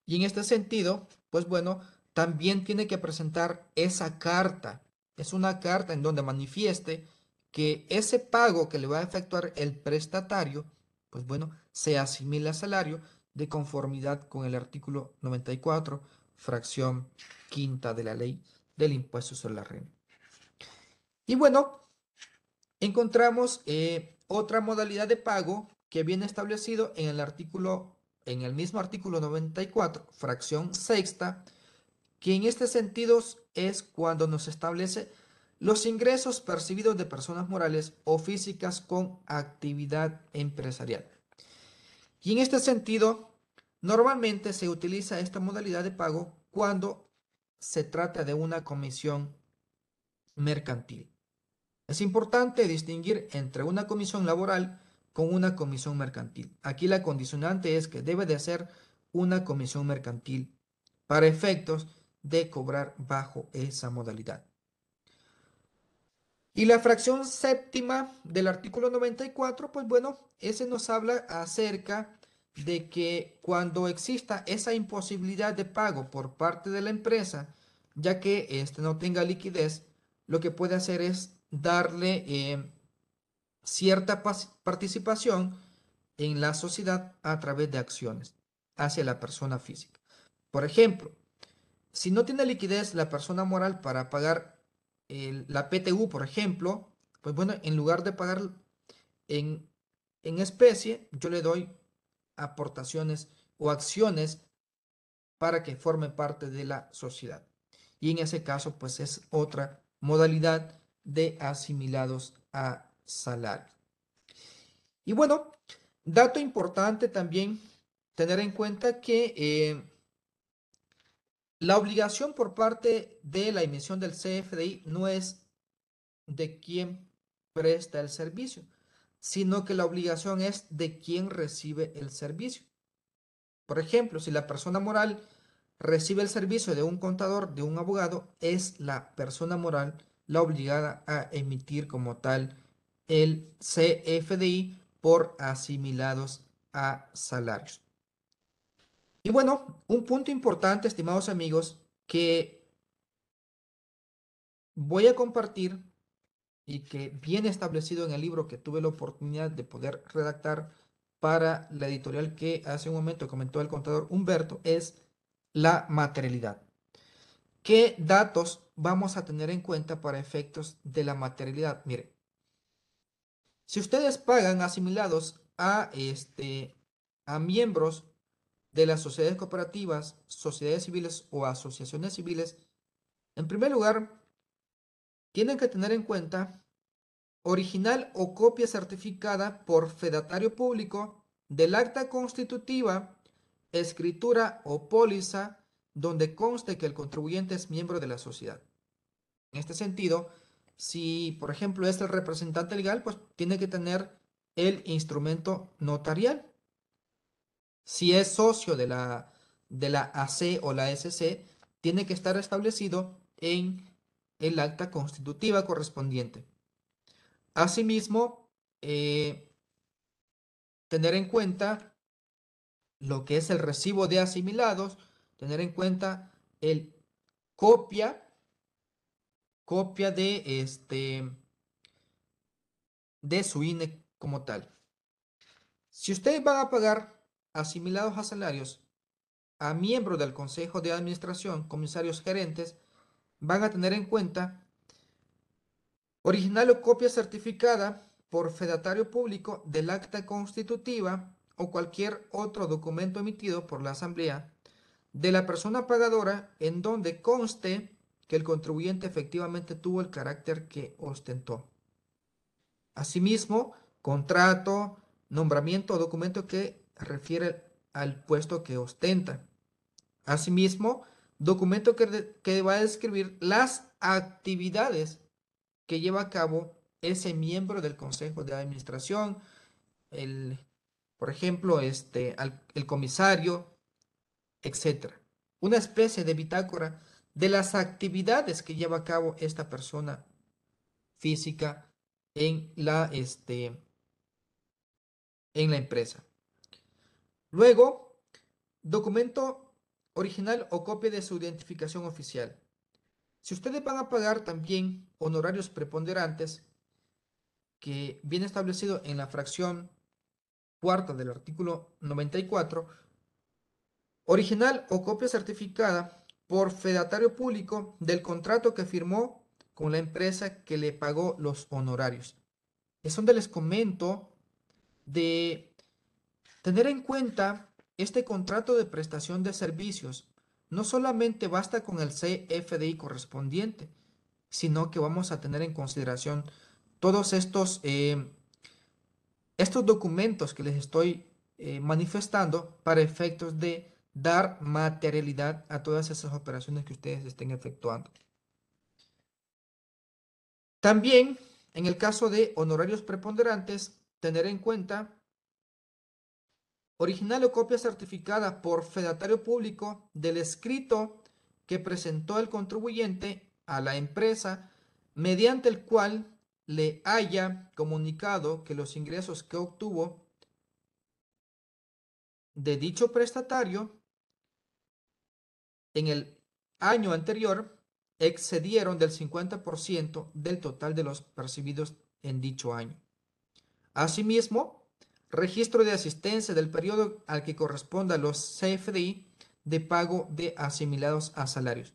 [SPEAKER 2] Y en este sentido, pues bueno, también tiene que presentar esa carta. Es una carta en donde manifieste que ese pago que le va a efectuar el prestatario, pues bueno, se asimila salario de conformidad con el artículo 94, fracción quinta de la ley del impuesto sobre la renta. Y bueno, encontramos eh, otra modalidad de pago que viene establecido en el artículo, en el mismo artículo 94, fracción sexta, que en este sentido es cuando nos establece los ingresos percibidos de personas morales o físicas con actividad empresarial. Y en este sentido, normalmente se utiliza esta modalidad de pago cuando se trata de una comisión mercantil. Es importante distinguir entre una comisión laboral con una comisión mercantil. Aquí la condicionante es que debe de ser una comisión mercantil para efectos de cobrar bajo esa modalidad. Y la fracción séptima del artículo 94, pues bueno, ese nos habla acerca de que cuando exista esa imposibilidad de pago por parte de la empresa, ya que éste no tenga liquidez, lo que puede hacer es darle eh, cierta participación en la sociedad a través de acciones hacia la persona física. Por ejemplo, si no tiene liquidez la persona moral para pagar la PTU, por ejemplo, pues bueno, en lugar de pagar en, en especie, yo le doy aportaciones o acciones para que forme parte de la sociedad. Y en ese caso, pues es otra modalidad de asimilados a salario. Y bueno, dato importante también tener en cuenta que eh, la obligación por parte de la emisión del CFDI no es de quien presta el servicio, sino que la obligación es de quien recibe el servicio. Por ejemplo, si la persona moral recibe el servicio de un contador, de un abogado, es la persona moral la obligada a emitir como tal el CFDI por asimilados a salarios. Y bueno, un punto importante, estimados amigos, que voy a compartir y que viene establecido en el libro que tuve la oportunidad de poder redactar para la editorial que hace un momento comentó el contador Humberto, es la materialidad. ¿Qué datos vamos a tener en cuenta para efectos de la materialidad? Mire, si ustedes pagan asimilados a, este, a miembros de las sociedades cooperativas, sociedades civiles o asociaciones civiles, en primer lugar, tienen que tener en cuenta original o copia certificada por fedatario público del acta constitutiva, escritura o póliza donde conste que el contribuyente es miembro de la sociedad. En este sentido, si por ejemplo es el representante legal, pues tiene que tener el instrumento notarial. Si es socio de la, de la AC o la SC, tiene que estar establecido en el acta constitutiva correspondiente. Asimismo, eh, tener en cuenta lo que es el recibo de asimilados, tener en cuenta el copia, copia de este, de su INE como tal. Si ustedes van a pagar asimilados a salarios a miembros del Consejo de Administración, comisarios gerentes, van a tener en cuenta original o copia certificada por fedatario público del acta constitutiva o cualquier otro documento emitido por la Asamblea de la persona pagadora en donde conste que el contribuyente efectivamente tuvo el carácter que ostentó. Asimismo, contrato, nombramiento o documento que refiere al puesto que ostenta. Asimismo, documento que, va a describir las actividades que lleva a cabo ese miembro del Consejo de Administración, el, por ejemplo, este, el comisario, etc. Una especie de bitácora de las actividades que lleva a cabo esta persona física en la, este, en la empresa. Luego, documento original o copia de su identificación oficial. Si ustedes van a pagar también honorarios preponderantes, que viene establecido en la fracción cuarta del artículo 94, original o copia certificada por fedatario público del contrato que firmó con la empresa que le pagó los honorarios. Es donde les comento de Tener en cuenta este contrato de prestación de servicios no solamente basta con el CFDI correspondiente, sino que vamos a tener en consideración todos estos, eh, estos documentos que les estoy eh, manifestando para efectos de dar materialidad a todas esas operaciones que ustedes estén efectuando. También, en el caso de honorarios preponderantes, tener en cuenta original o copia certificada por fedatario público del escrito que presentó el contribuyente a la empresa mediante el cual le haya comunicado que los ingresos que obtuvo de dicho prestatario en el año anterior excedieron del 50% del total de los percibidos en dicho año. Asimismo, registro de asistencia del periodo al que corresponda los CFDI de pago de asimilados a salarios.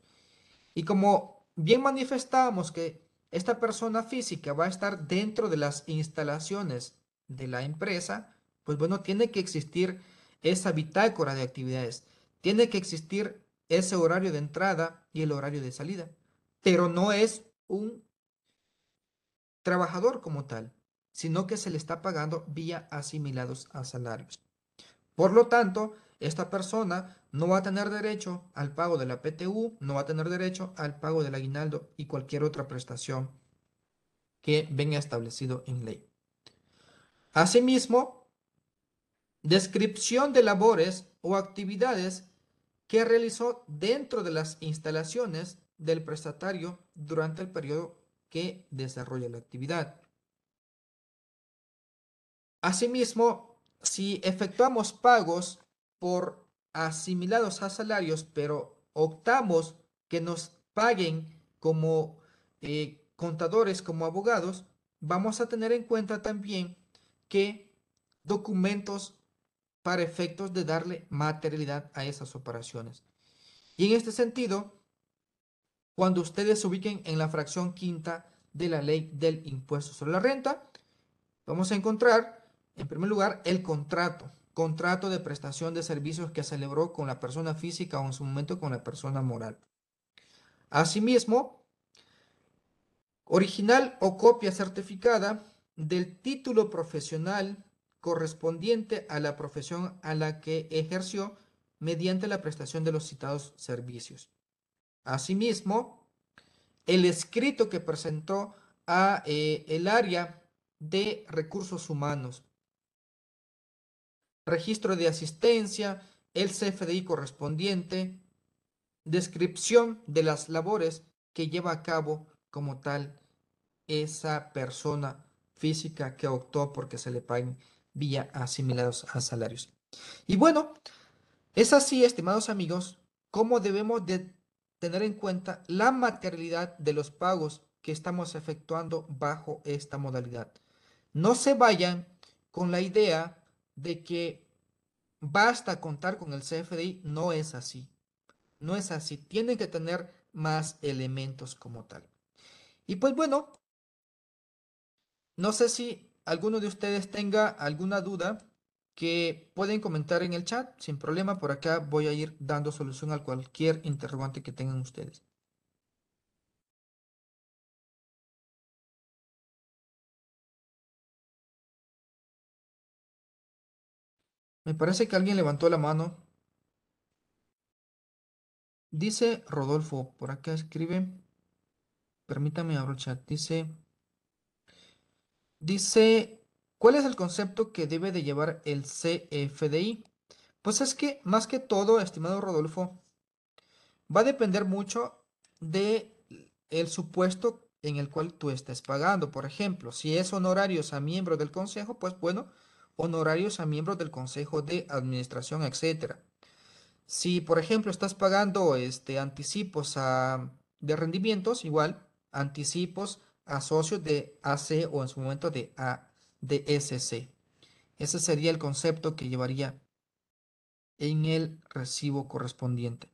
[SPEAKER 2] Y como bien manifestábamos que esta persona física va a estar dentro de las instalaciones de la empresa, pues bueno, tiene que existir esa bitácora de actividades, tiene que existir ese horario de entrada y el horario de salida, pero no es un trabajador como tal sino que se le está pagando vía asimilados a salarios. Por lo tanto, esta persona no va a tener derecho al pago de la PTU, no va a tener derecho al pago del aguinaldo y cualquier otra prestación que venga establecido en ley. Asimismo, descripción de labores o actividades que realizó dentro de las instalaciones del prestatario durante el periodo que desarrolla la actividad. Asimismo, si efectuamos pagos por asimilados a salarios, pero optamos que nos paguen como eh, contadores, como abogados, vamos a tener en cuenta también que documentos para efectos de darle materialidad a esas operaciones. Y en este sentido, cuando ustedes se ubiquen en la fracción quinta de la ley del impuesto sobre la renta, vamos a encontrar, en primer lugar, el contrato contrato de prestación de servicios que celebró con la persona física o en su momento con la persona moral. Asimismo, original o copia certificada del título profesional correspondiente a la profesión a la que ejerció mediante la prestación de los citados servicios. Asimismo, el escrito que presentó a eh, el área de recursos humanos registro de asistencia, el CFDI correspondiente, descripción de las labores que lleva a cabo como tal esa persona física que optó porque se le paguen vía asimilados a salarios. Y bueno, es así, estimados amigos, como debemos de tener en cuenta la materialidad de los pagos que estamos efectuando bajo esta modalidad. No se vayan con la idea de que basta contar con el CFDI, no es así. No es así. Tienen que tener más elementos como tal. Y pues bueno, no sé si alguno de ustedes tenga alguna duda que pueden comentar en el chat sin problema. Por acá voy a ir dando solución a cualquier interrogante que tengan ustedes. Me parece que alguien levantó la mano. Dice Rodolfo, por acá escribe. Permítame abrir el chat. Dice, dice, ¿cuál es el concepto que debe de llevar el CFDI? Pues es que, más que todo, estimado Rodolfo, va a depender mucho de el supuesto en el cual tú estés pagando. Por ejemplo, si es honorarios a miembros del consejo, pues bueno, honorarios a miembros del consejo de administración, etcétera. Si, por ejemplo, estás pagando este, anticipos de rendimientos, igual, anticipos a socios de AC o en su momento de ADSC. Ese sería el concepto que llevaría en el recibo correspondiente.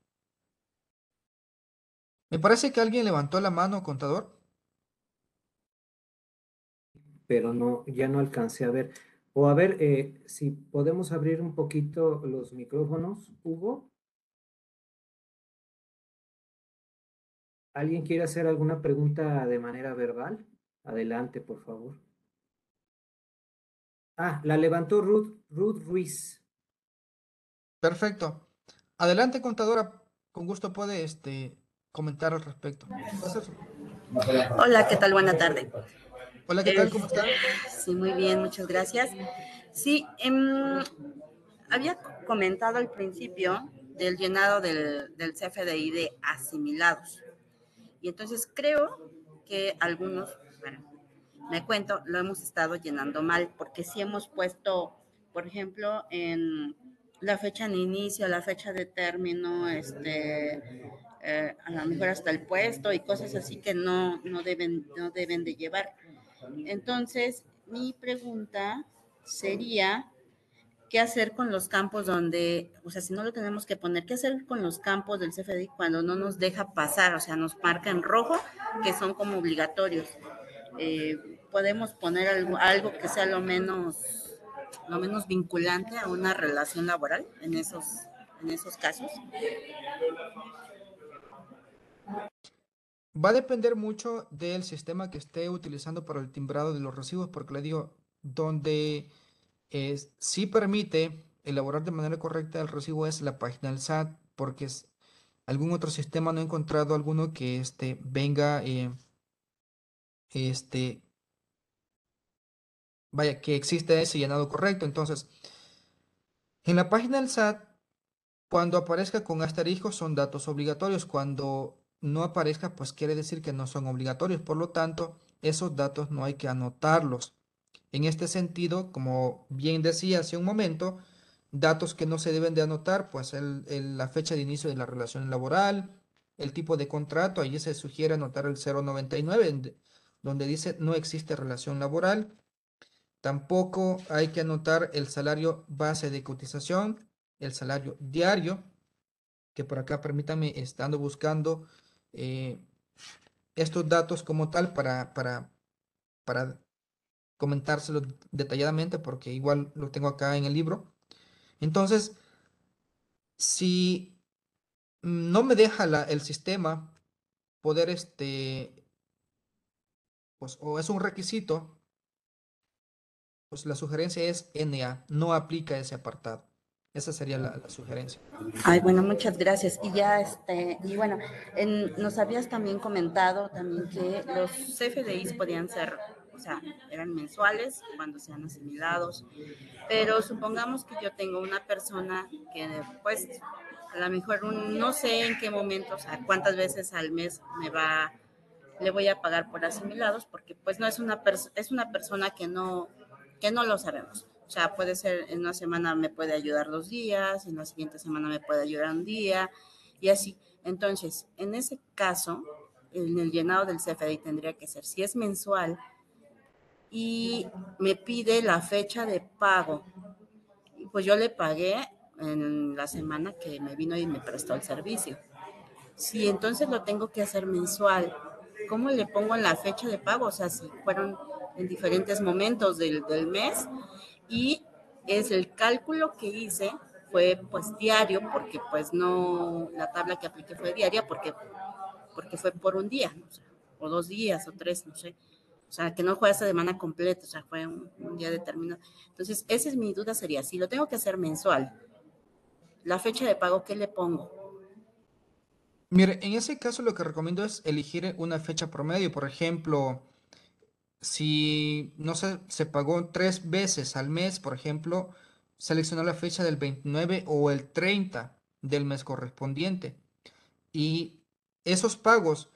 [SPEAKER 2] Me parece que alguien levantó la mano, contador.
[SPEAKER 1] Pero no, ya no alcancé a ver. O a ver, eh, si podemos abrir un poquito los micrófonos, Hugo. ¿Alguien quiere hacer alguna pregunta de manera verbal? Adelante, por favor. Ah, la levantó Ruth, Ruth Ruiz.
[SPEAKER 2] Perfecto. Adelante, contadora. Con gusto puede este, comentar al respecto.
[SPEAKER 3] Hola, ¿qué tal? Buena tarde.
[SPEAKER 2] Hola, ¿qué tal? ¿Cómo están?
[SPEAKER 3] Sí, muy bien, muchas gracias. Sí, em, había comentado al principio del llenado del, del CFDI de asimilados. Y entonces creo que algunos, bueno, me cuento, lo hemos estado llenando mal, porque sí hemos puesto, por ejemplo, en la fecha de inicio, la fecha de término, este, eh, a lo mejor hasta el puesto y cosas así que no, no, deben, no deben de llevar. Entonces, mi pregunta sería, ¿qué hacer con los campos donde, o sea, si no lo tenemos que poner, ¿qué hacer con los campos del CFDI cuando no nos deja pasar? O sea, nos marca en rojo, que son como obligatorios. Eh, podemos poner algo, algo que sea lo menos, lo menos vinculante a una relación laboral en esos, en esos casos.
[SPEAKER 2] Va a depender mucho del sistema que esté utilizando para el timbrado de los recibos, porque le digo, donde sí permite elaborar de manera correcta el recibo es la página del SAT, porque es, algún otro sistema no he encontrado alguno que este, venga, eh, este, vaya, que existe ese llenado correcto. Entonces, en la página del SAT, cuando aparezca con asterisco son datos obligatorios. Cuando no aparezca, pues quiere decir que no son obligatorios. Por lo tanto, esos datos no hay que anotarlos. En este sentido, como bien decía hace un momento, datos que no se deben de anotar, pues la fecha de inicio de la relación laboral, el tipo de contrato, ahí se sugiere anotar el 099, donde dice no existe relación laboral. Tampoco hay que anotar el salario base de cotización, el salario diario, que por acá permítame, estando buscando eh, estos datos como tal para, para, para comentárselo detalladamente, porque igual lo tengo acá en el libro. Entonces, si no me deja el sistema poder, este, pues, o es un requisito, pues la sugerencia es NA, no aplica ese apartado. Esa sería la, sugerencia.
[SPEAKER 3] Ay, bueno, muchas gracias. Y ya, este, y bueno, nos habías también comentado también que los CFDIs podían ser o sea, eran mensuales cuando sean asimilados, pero supongamos que yo tengo una persona que pues a lo mejor no sé en qué momento, o sea, cuántas veces al mes me va, le voy a pagar por asimilados, porque pues no es una, es una persona que no, que no lo sabemos. O sea, puede ser en una semana me puede ayudar dos días, en la siguiente semana me puede ayudar un día y así. Entonces, en ese caso, en el llenado del CFDI tendría que ser, si es mensual, y me pide la fecha de pago. Pues yo le pagué en la semana que me vino y me prestó el servicio. Si entonces lo tengo que hacer mensual, ¿cómo le pongo en la fecha de pago? O sea, si fueron en diferentes momentos del, del mes y es el cálculo que hice fue pues diario porque pues no la tabla que apliqué fue diaria porque porque fue por un día o dos días o tres no sé o sea, que no fue esa semana completa, o sea, fue un, día determinado. Entonces, esa es mi duda, sería, si lo tengo que hacer mensual, la fecha de pago, ¿qué le pongo?
[SPEAKER 2] Mire, en ese caso lo que recomiendo es elegir una fecha promedio. Por ejemplo, si, no se pagó tres veces al mes, por ejemplo, seleccionar la fecha del 29 o el 30 del mes correspondiente. Y esos pagos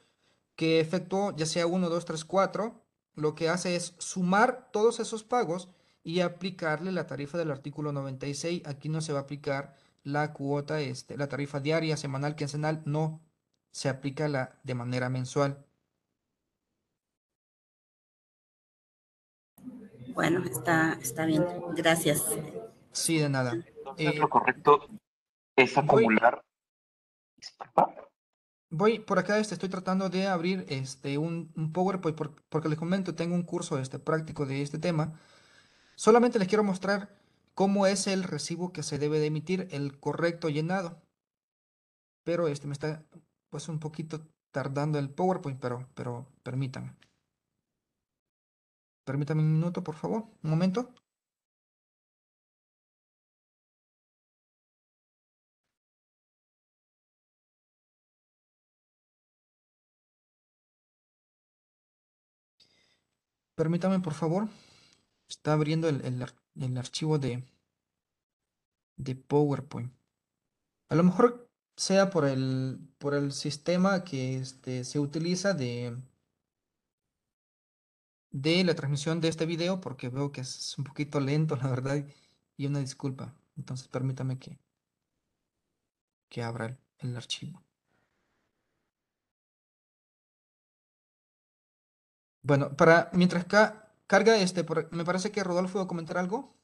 [SPEAKER 2] que efectuó, ya sea 1, 2, 3, 4, lo que hace es sumar todos esos pagos y aplicarle la tarifa del artículo 96. Aquí no se va a aplicar la cuota, este, la tarifa diaria, semanal, quincenal, no se aplica la, de manera mensual.
[SPEAKER 3] Bueno, está, está bien. Gracias.
[SPEAKER 2] Sí, de nada.
[SPEAKER 4] Entonces, lo correcto es acumular.
[SPEAKER 2] Voy por acá, este, estoy tratando de abrir este, un, PowerPoint porque les comento, tengo un curso este, práctico de este tema. Solamente les quiero mostrar cómo es el recibo que se debe de emitir, el correcto llenado. Pero este me está pues un poquito tardando el PowerPoint, pero, pero permítanme. Permítanme un minuto, por favor, un momento. Permítame, por favor. Está abriendo el, archivo de, de PowerPoint. A lo mejor sea por el, por el sistema que este, se utiliza de, de la transmisión de este video, porque veo que es un poquito lento, la verdad, y una disculpa. Entonces, permítame que, que abra el archivo. Bueno, para mientras carga este, me parece que Rodolfo va a comentar algo.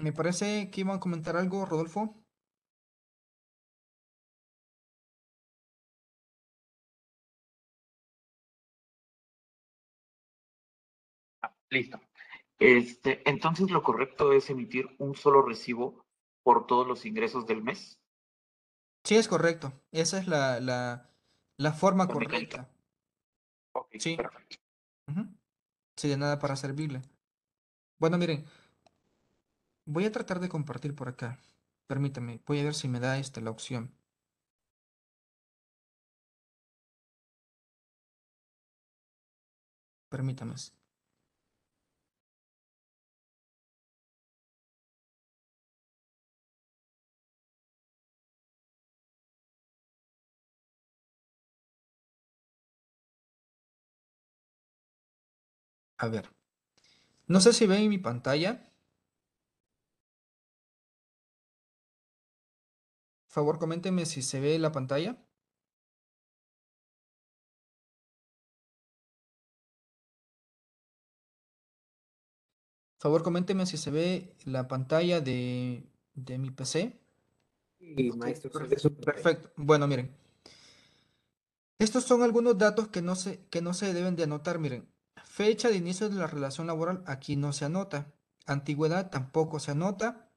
[SPEAKER 2] Me parece que iba a comentar algo, Rodolfo.
[SPEAKER 4] Ah, listo. Este, entonces, lo correcto es emitir un solo recibo por todos los ingresos del mes.
[SPEAKER 2] Sí, es correcto. Esa es la, la, la forma correcta. Sí.
[SPEAKER 4] perfecto.
[SPEAKER 2] Sí, de nada para servirle. Bueno, miren, voy a tratar de compartir por acá. Permítame, voy a ver si me da este, la opción. Permítame. A ver. No sé si ven mi pantalla. Favor, coméntenme si se ve la pantalla. Favor, coméntenme si se ve la pantalla de, de mi PC. Ok,
[SPEAKER 1] maestro.
[SPEAKER 2] Perfecto. Bueno, miren. Estos son algunos datos que no se, que no se deben de anotar. Miren, fecha de inicio de la relación laboral aquí no se anota. Antigüedad tampoco se anota.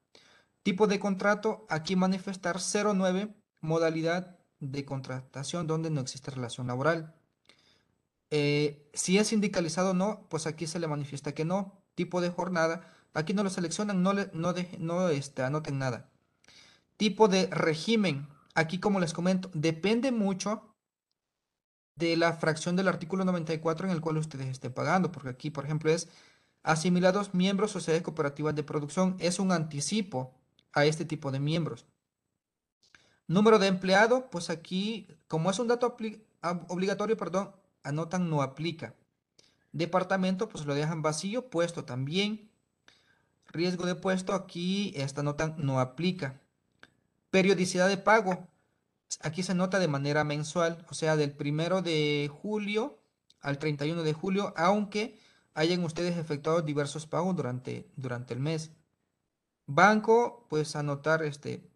[SPEAKER 2] Tipo de contrato, aquí manifestar 09, modalidad de contratación donde no existe relación laboral. Eh, si es sindicalizado o no, pues aquí se le manifiesta que no. Tipo de jornada, aquí no lo seleccionan, no, le, no, de- no este, anoten nada. Tipo de régimen, aquí como les comento, depende mucho de la fracción del artículo 94 en el cual ustedes estén pagando, porque aquí, por ejemplo, es asimilados miembros sociedades cooperativas de producción, es un anticipo a este tipo de miembros. Número de empleado, pues aquí, como es un dato obligatorio, perdón, anotan no aplica. Departamento, pues lo dejan vacío, puesto también. Riesgo de puesto, aquí esta nota no aplica. Periodicidad de pago, aquí se nota de manera mensual, o sea, del primero de julio al 31 de julio, aunque hayan ustedes efectuado diversos pagos durante, durante el mes. Banco, pues anotar este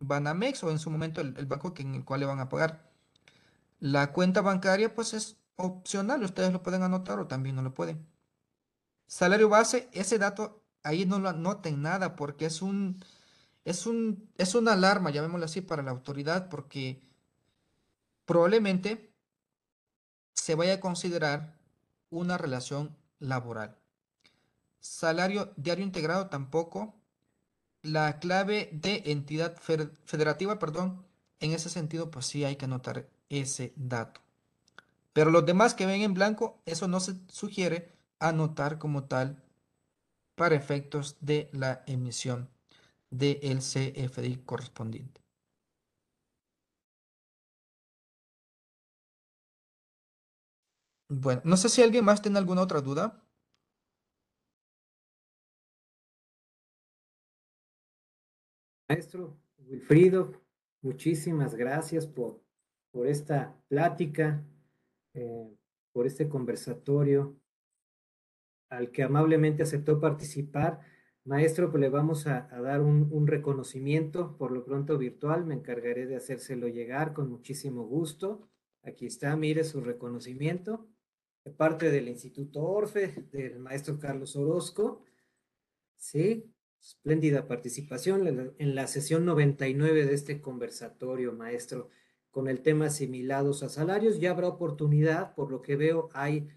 [SPEAKER 2] Banamex o en su momento el, banco que, en el cual le van a pagar. La cuenta bancaria, pues es opcional, ustedes lo pueden anotar o también no lo pueden. Salario base, ese dato ahí no lo anoten nada porque es un, es un, es una alarma, llamémoslo así, para la autoridad porque probablemente se vaya a considerar una relación laboral. Salario diario integrado tampoco. La clave de entidad federativa, perdón, en ese sentido, pues sí hay que anotar ese dato. Pero los demás que ven en blanco, eso no se sugiere anotar como tal para efectos de la emisión del CFDI correspondiente. Bueno, no sé si alguien más tiene alguna otra duda.
[SPEAKER 1] Maestro Wilfrido, muchísimas gracias por, por esta plática, eh, por este conversatorio al que amablemente aceptó participar. Maestro, pues le vamos a, dar un, un reconocimiento, por lo pronto virtual, me encargaré de hacérselo llegar con muchísimo gusto. Aquí está, mire su reconocimiento, de parte del Instituto Orfe, del maestro Carlos Orozco. Sí, espléndida participación en la- sesión 99 de este conversatorio, maestro, con el tema asimilados a salarios. Ya habrá oportunidad, por lo que veo, hay,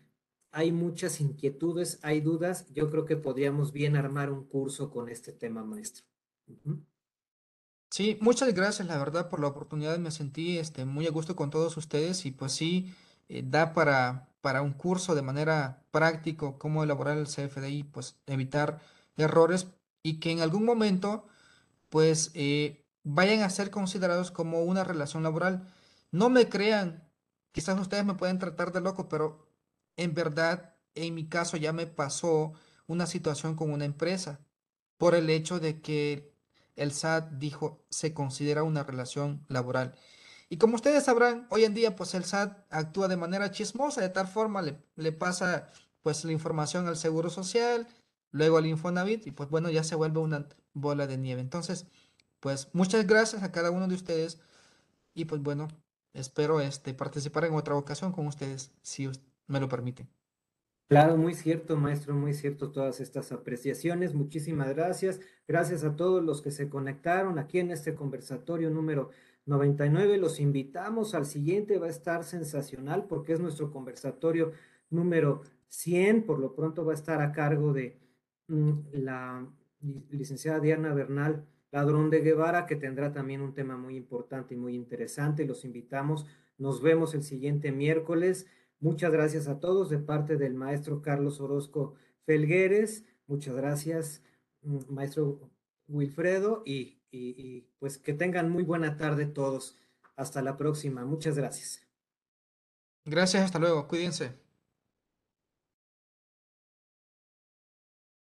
[SPEAKER 1] hay muchas inquietudes, hay dudas. Yo creo que podríamos bien armar un curso con este tema, maestro. Ujú.
[SPEAKER 2] Sí, muchas gracias, la verdad, por la oportunidad. Me sentí este, muy a gusto con todos ustedes y pues sí, eh, da para, para un curso de manera práctica cómo elaborar el CFDI, pues evitar errores y que en algún momento pues eh, vayan a ser considerados como una relación laboral. No me crean, quizás ustedes me pueden tratar de loco, pero en verdad, en mi caso ya me pasó una situación con una empresa por el hecho de que el SAT dijo se considera una relación laboral. Y como ustedes sabrán, hoy en día pues el SAT actúa de manera chismosa, de tal forma le, le pasa pues la información al Seguro Social, luego al Infonavit y pues bueno, ya se vuelve una bola de nieve. Entonces, pues muchas gracias a cada uno de ustedes y pues bueno, espero este, participar en otra ocasión con ustedes, si me lo permiten.
[SPEAKER 1] Claro, muy cierto, maestro, muy cierto todas estas apreciaciones. Muchísimas gracias. Gracias a todos los que se conectaron aquí en este conversatorio número 99. Los invitamos al siguiente, va a estar sensacional porque es nuestro conversatorio número 100. Por lo pronto va a estar a cargo de la licenciada Diana Bernal Ladrón de Guevara, que tendrá también un tema muy importante y muy interesante. Los invitamos. Nos vemos el siguiente miércoles. Muchas gracias a todos de parte del maestro Carlos Orozco Felgueres. Muchas gracias, mm, maestro Wilfredo, y, y pues que tengan muy buena tarde todos. Hasta la próxima. Muchas gracias.
[SPEAKER 2] Gracias, hasta luego. Cuídense.